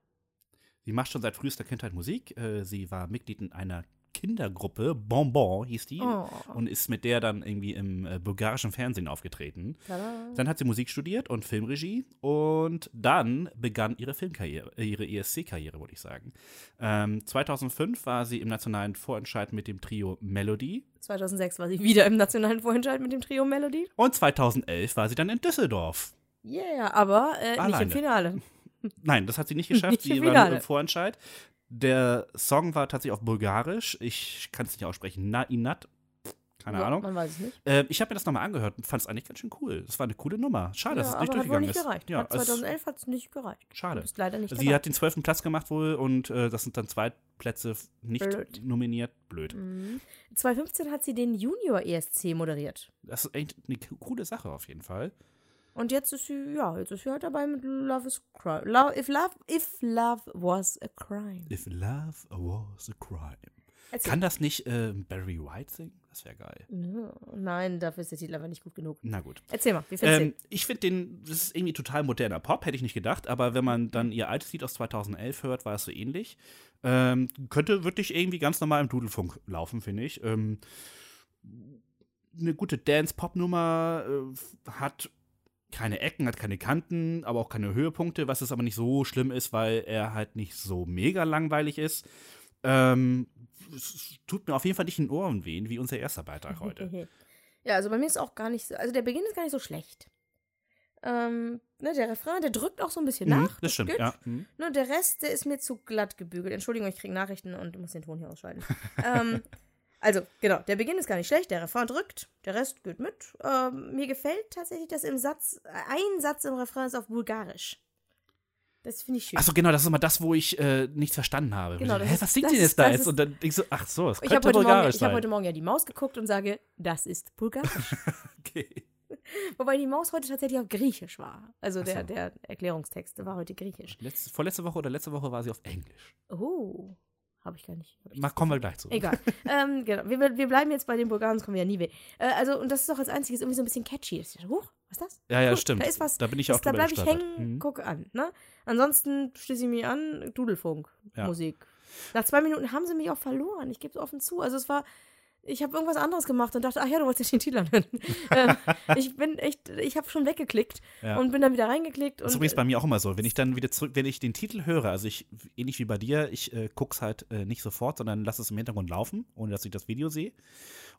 Sie macht schon seit frühester Kindheit Musik. Äh, Sie war Mitglied in einer Kindergruppe, Bonbon hieß die, Oh. und ist mit der dann irgendwie im äh, bulgarischen Fernsehen aufgetreten. Tada. Dann hat sie Musik studiert und Filmregie und dann begann ihre Filmkarriere, äh, ihre ESC-Karriere, würde ich sagen. Ähm, 2005 war sie im nationalen Vorentscheid mit dem Trio Melody 2006 war sie wieder im nationalen Vorentscheid mit dem Trio Melody. und 2011 war sie dann in Düsseldorf. Yeah, aber äh, nicht im Finale. Nein, das hat sie nicht geschafft. Sie war nur im Vorentscheid. Der Song war tatsächlich auf Bulgarisch. Ich kann es nicht aussprechen. Na Inat. Keine Ja, Ahnung. Man weiß es nicht. Äh, ich habe mir das nochmal angehört und fand es eigentlich ganz schön cool. Das war eine coole Nummer. Schade, dass ja, es nicht durchgegangen nicht ist. gereicht. Ja, hat es- 2011 hat es nicht gereicht. Schade. Du bist leider nicht Sie dabei. hat den zwölften Platz gemacht wohl und äh, das sind dann zwei Plätze nicht Blöd. nominiert. Blöd. Mhm. 2015 hat sie den Junior ESC moderiert. Das ist echt eine co- coole Sache auf jeden Fall. Und jetzt ist sie, ja, jetzt ist sie halt dabei mit Love is Crime. Love, if, love, if Love was a Crime. If love was a crime. Erzähl. Kann das nicht äh, Barry White singen? Das wäre geil. Nein, dafür ist der Titel aber nicht gut genug. Na gut. Erzähl mal, wie findest Ähm, ich finde den, das ist irgendwie total moderner Pop, hätte ich nicht gedacht, aber wenn man dann ihr altes Lied aus 2011 hört, war es so ähnlich. Ähm, könnte wirklich irgendwie ganz normal im Dudelfunk laufen, finde ich. Ähm, eine gute Dance-Pop-Nummer äh, hat keine Ecken, hat keine Kanten, aber auch keine Höhepunkte, was es aber nicht so schlimm ist, weil er halt nicht so mega langweilig ist. Ähm, es tut mir auf jeden Fall nicht in den Ohren wehen, wie unser erster Beitrag heute. ja, also bei mir ist auch gar nicht so, also der Beginn ist gar nicht so schlecht. Ähm, ne, der Refrain, der drückt auch so ein bisschen Mhm, nach. das stimmt, geht. ja. Mhm. Nur der Rest, der ist mir zu glatt gebügelt. Entschuldigung, ich kriege Nachrichten und muss den Ton hier ausschalten. ähm, also, genau, der Beginn ist gar nicht schlecht, der Refrain drückt, der Rest geht mit. Ähm, mir gefällt tatsächlich, dass im Satz, ein Satz im Refrain ist auf Bulgarisch. Das finde ich schön. Achso, genau, das ist immer das, wo ich äh, nichts verstanden habe. Genau, Hä, was singt das denn jetzt da jetzt? Und dann denkst du, ach so, es ich könnte habe heute, Morgen- bulgarisch ich hab sein. heute Morgen ja die Maus geguckt und sage, das ist Bulgarisch. okay. Wobei die Maus heute tatsächlich auf Griechisch war. Also Ach der, so. der Erklärungstext war heute Griechisch. Letzte, vorletzte Woche oder letzte Woche war sie auf Englisch. Oh, habe ich gar nicht. Ich das kommen wir gleich zu. Egal. ähm, genau. Wir, wir bleiben jetzt bei den Bulgaren, sonst kommen wir ja nie weg. Äh, also, und das ist doch als einziges irgendwie so ein bisschen catchy. Das ist, huch, was ist das? Ja, ja, Cool, stimmt. Da ist was. Da bin ich auch da drüber bleibe ich hängen, Mhm. gucke an. Ne? Ansonsten schließe ich mich an, Dudelfunk, Ja. Musik. Nach zwei Minuten haben sie mich auch verloren. Ich gebe es offen zu. Also es war, ich habe irgendwas anderes gemacht und dachte, ach ja, du wolltest ja den Titel anhören. ähm, ich bin echt, ich habe schon weggeklickt Ja. und bin dann wieder reingeklickt. Das ist übrigens bei mir auch immer so. Wenn ich dann wieder zurück, wenn ich den Titel höre, also ich, ähnlich wie bei dir, ich äh, guck's halt äh, nicht sofort, sondern lasse es im Hintergrund laufen, ohne dass ich das Video sehe.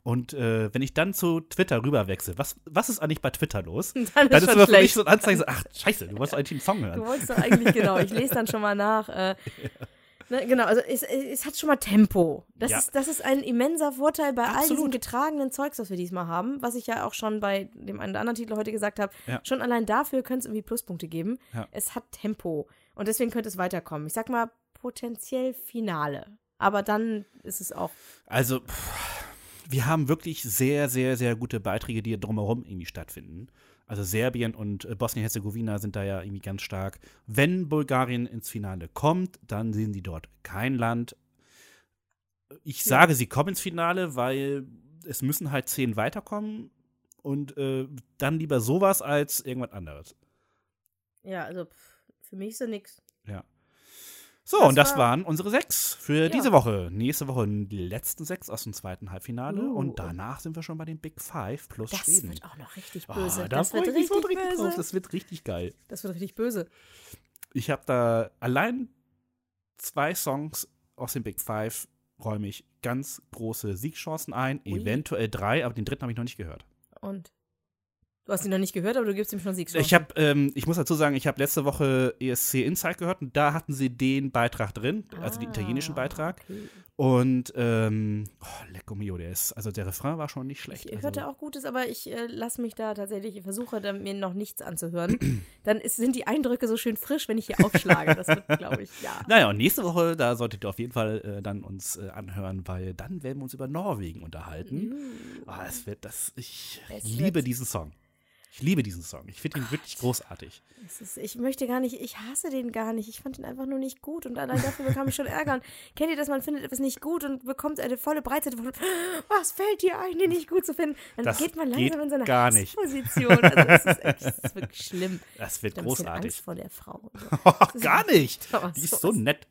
Und äh, wenn ich dann zu Twitter rüberwechsel, was, was ist eigentlich bei Twitter los? dann ist Dann ist immer für mich so ein Anzeichen, so, ach, scheiße, du wolltest eigentlich einen Song Du hören. wolltest doch eigentlich, genau, ich lese dann schon mal nach. Äh, ne, genau, also es, es hat schon mal Tempo. Das, Ja. ist, das ist ein immenser Vorteil bei all diesem Absolut. getragenen Zeugs, was wir diesmal haben, was ich ja auch schon bei dem einen oder anderen Titel heute gesagt habe. Ja. Schon allein dafür könnte es irgendwie Pluspunkte geben. Ja. Es hat Tempo und deswegen könnte es weiterkommen. Ich sag mal potenziell Finale. Aber dann ist es auch. Also, pff, wir haben wirklich sehr, sehr, sehr gute Beiträge, die drumherum irgendwie stattfinden. Also Serbien und äh, Bosnien-Herzegowina sind da ja irgendwie ganz stark. Wenn Bulgarien ins Finale kommt, dann sehen sie dort kein Land. Ich sage, sie kommen ins Finale, weil es müssen halt zehn weiterkommen und äh, dann lieber sowas als irgendwas anderes. Ja, also für mich ist so nix. Ja. So, Das und das war- waren unsere sechs für Ja. diese Woche. Nächste Woche die letzten sechs aus dem zweiten Halbfinale. Uh. Und danach sind wir schon bei den Big Five plus Das Schweden. wird auch noch richtig Ah, böse. da das freu wird richtig richtig böse. drauf. Das wird richtig geil. Das wird richtig böse. Ich habe da allein zwei Songs aus den Big Five räume ich ganz große Siegchancen ein. Ui. Eventuell drei, aber den dritten habe ich noch nicht gehört. Und du hast ihn noch nicht gehört, aber du gibst ihm schon Siegchancen. Ich habe, ähm, ich muss dazu sagen, ich habe letzte Woche ESC Insight gehört und da hatten sie den Beitrag drin, also den italienischen Ah, Beitrag. okay. Und ähm, oh, Lecco mio, der ist, also der Refrain war schon nicht schlecht. Ich also, hörte auch Gutes, aber ich äh, lasse mich da tatsächlich, ich versuche da mir noch nichts anzuhören. Dann ist, sind die Eindrücke so schön frisch, wenn ich hier aufschlage. Das wird, glaube ich, ja. Naja, und nächste Woche, da solltet ihr auf jeden Fall äh, dann uns äh, anhören, weil dann werden wir uns über Norwegen unterhalten. Ah, es wird das, ich Es liebe diesen Song. Ich liebe diesen Song. Ich finde ihn wirklich großartig. Ist, ich möchte gar nicht, ich hasse den gar nicht. Ich fand ihn einfach nur nicht gut und allein dafür bekam ich schon Ärger. Und kennt ihr das, man findet etwas nicht gut und bekommt eine volle Breitseite von, was fällt dir ein, den nicht gut zu finden? Dann Das geht man langsam geht in seine gar nicht. Hassposition. Also das ist, echt, das ist wirklich schlimm. Das wird bisschen großartig. Angst vor der Frau. gar nicht. Die ist so so nett.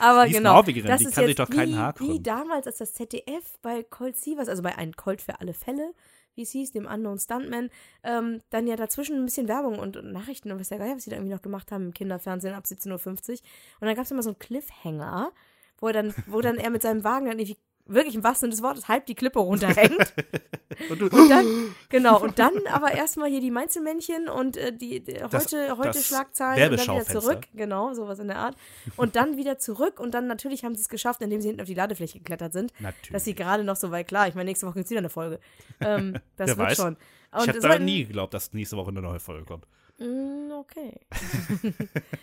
Aber Die genau, die ist kann sich doch keinen wie, Haar wie krümmen. damals, als das ZDF bei Colt Sievers, also bei einem Colt für alle Fälle, wie es hieß, dem Unknown Stuntman, ähm, dann ja dazwischen ein bisschen Werbung und, und Nachrichten und was der Geier, was sie da irgendwie noch gemacht haben im Kinderfernsehen ab 17.50 Uhr. Und dann gab es immer so einen Cliffhanger, wo er dann, wo dann er mit seinem Wagen dann irgendwie wirklich im wahrsten Sinne des Wortes halb die Klippe runterhängt. Und Und dann, genau, und dann aber erstmal hier die Mainzelmännchen und äh, die, die Das- heute, heute das Schlagzeilen und dann wieder zurück. Genau, sowas in der Art. Und dann wieder zurück und dann natürlich haben sie es geschafft, indem sie hinten auf die Ladefläche geklettert sind. Natürlich. Dass sie gerade noch so weit klar. Ich meine, nächste Woche gibt es wieder eine Folge. Ähm, das Wer wird weiß. schon. ich Und hätte es da nie geglaubt, dass nächste Woche eine neue Folge kommt. Mm, Okay.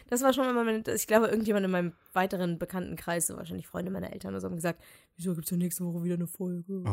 das war schon mal mein, ich glaube, irgendjemand in meinem weiteren Bekanntenkreis, so wahrscheinlich Freunde meiner Eltern oder so, haben gesagt, wieso gibt es ja nächste Woche wieder eine Folge?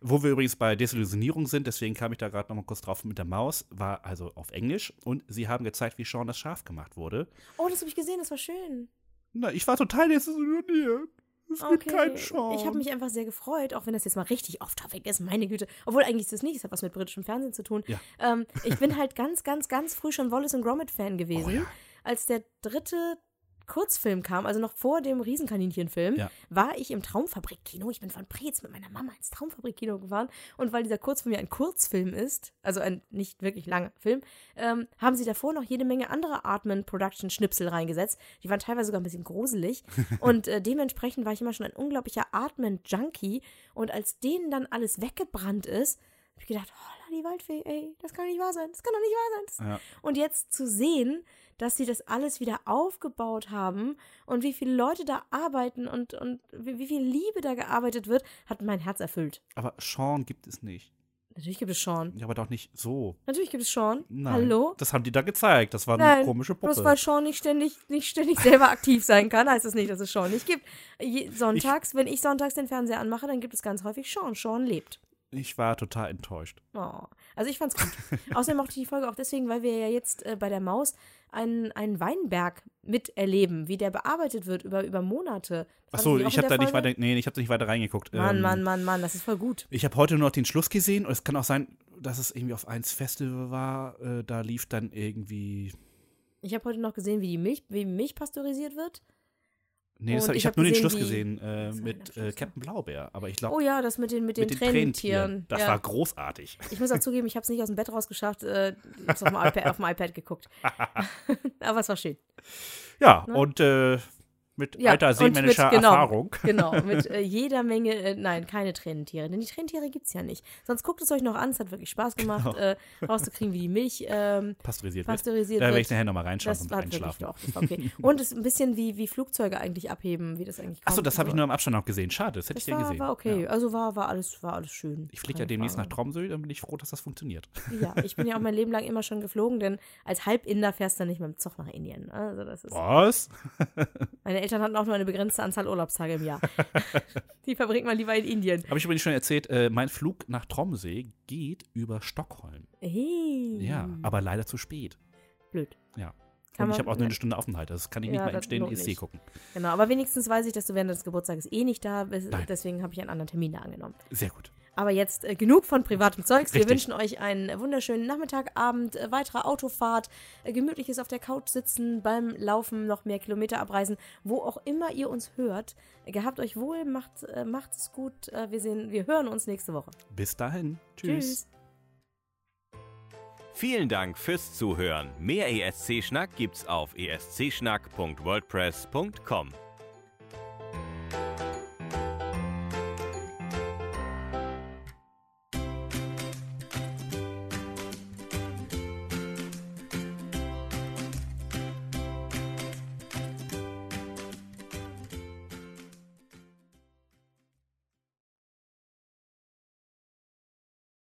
Wo wir übrigens bei Desillusionierung sind, deswegen kam ich da gerade noch mal kurz drauf mit der Maus, war also auf Englisch und sie haben gezeigt, wie Sean das Schaf gemacht wurde. Oh, das habe ich gesehen, das war schön. Na, ich war total desillusioniert. Es gibt keinen Sean. Ich habe mich einfach sehr gefreut, auch wenn das jetzt mal richtig off-topic ist, meine Güte. Obwohl eigentlich ist das nicht, es hat was mit britischem Fernsehen zu tun. Ja. Ähm, ich bin halt ganz, ganz, ganz früh schon Wallace und Gromit-Fan gewesen. Oh ja. Als der dritte Kurzfilm kam, also noch vor dem Riesenkaninchen-Film, Ja. war ich im Traumfabrik-Kino. Ich bin von Preetz mit meiner Mama ins Traumfabrik-Kino gefahren. Und weil dieser Kurzfilm ja ein Kurzfilm ist, also ein nicht wirklich langer Film, ähm, haben sie davor noch jede Menge andere Artman-Production-Schnipsel reingesetzt. Die waren teilweise sogar ein bisschen gruselig. und äh, dementsprechend war ich immer schon ein unglaublicher Artman-Junkie. Und als denen dann alles weggebrannt ist, habe ich gedacht, oh, die Waldfee, ey, das kann nicht wahr sein. Das kann doch nicht wahr sein. Ja. und jetzt zu sehen, dass sie das alles wieder aufgebaut haben und wie viele Leute da arbeiten und, und wie, wie viel Liebe da gearbeitet wird, hat mein Herz erfüllt. Aber Sean gibt es nicht. Natürlich gibt es Sean. Ja, aber doch nicht so. Natürlich gibt es Sean. Nein. Hallo? Das haben die da gezeigt. Das war eine Nein, komische Puppe. Bloß weil Sean nicht ständig, nicht ständig selber aktiv sein kann, heißt das nicht, dass es Sean nicht gibt. Je, sonntags, wenn ich sonntags den Fernseher anmache, dann gibt es ganz häufig Sean. Sean lebt. Ich war total enttäuscht. Oh. Also ich fand's gut. Außerdem mochte ich die Folge auch deswegen, weil wir ja jetzt äh, bei der Maus einen, einen Weinberg miterleben, wie der bearbeitet wird über, über Monate. Das Achso, ich habe da nicht weiter, nee, ich habe nicht weiter reingeguckt. Mann, Ähm, Mann, Mann, Mann, das ist voll gut. Ich habe heute nur noch den Schluss gesehen und es kann auch sein, dass es irgendwie auf eins Festival war. Äh, da lief dann irgendwie. Ich habe heute noch gesehen, wie die Milch, wie Milch pasteurisiert wird. Nee, hab, ich habe hab nur den Schluss gesehen äh, mit äh, Captain Blaubeer. Aber ich glaube, Oh ja, das mit den, mit den, mit den Tränentieren. Das ja. war großartig. Ich muss auch zugeben, ich habe es nicht aus dem Bett rausgeschafft. Äh, ich habe auf, dem iPad- auf dem iPad geguckt. Aber es war schön. Ja, Ne? und äh, mit Ja, alter und mit- seemännischer genau. Erfahrung. Genau, mit äh, jeder Menge, äh, nein, keine Tränentiere, denn die Tränentiere gibt es ja nicht. Sonst guckt es euch noch an, es hat wirklich Spaß gemacht, Genau. äh, rauszukriegen, wie die Milch ähm, Pasteurisiert wird. pasteurisiert Da werde ich wird. nachher nochmal reinschauen wirklich Einschlafen. doch, okay. Und es ist ein bisschen wie, wie Flugzeuge eigentlich abheben, wie das eigentlich Achso, das und habe ich nur am Abstand noch gesehen. Schade, das hätte Das ich war, gesehen. war okay, Ja. also war, war, alles, war alles schön. Ich fliege ja demnächst nach. Tromsø, dann bin ich froh, dass das funktioniert. Ja, ich bin ja auch mein Leben lang immer schon geflogen, denn als Halbinder fährst du nicht mit dem Zug nach Indien. Also das ist, Was? meine Eltern hatten auch nur eine begrenzte Anzahl Urlaubstage im Jahr. Die verbringt man lieber in Indien. Habe ich übrigens schon erzählt, äh, mein Flug nach Tromsø geht über Stockholm. Hey. Ja, aber leider zu spät. blöd. Ja. Kann Und ich habe auch nur eine Stunde Aufenthalt. Das kann ich nicht Ja, mal im EC nicht. gucken. Genau, aber wenigstens weiß ich, dass du während des Geburtstages eh nicht da bist. Nein. Deswegen habe ich einen anderen Termin da angenommen. Sehr gut. Aber jetzt äh, genug von privatem Zeugs. Wir Richtig. wünschen euch einen wunderschönen Nachmittag, Abend, äh, weitere Autofahrt, äh, gemütliches auf der Couch sitzen, beim Laufen noch mehr Kilometer abreisen, wo auch immer ihr uns hört. Äh, gehabt euch wohl, macht, äh, macht es gut. Äh, wir, sehen, wir hören uns nächste Woche. Bis dahin. Tschüss. Tschüss. Vielen Dank fürs Zuhören. Mehr ESC-Schnack gibt's auf escschnack.wordpress.com.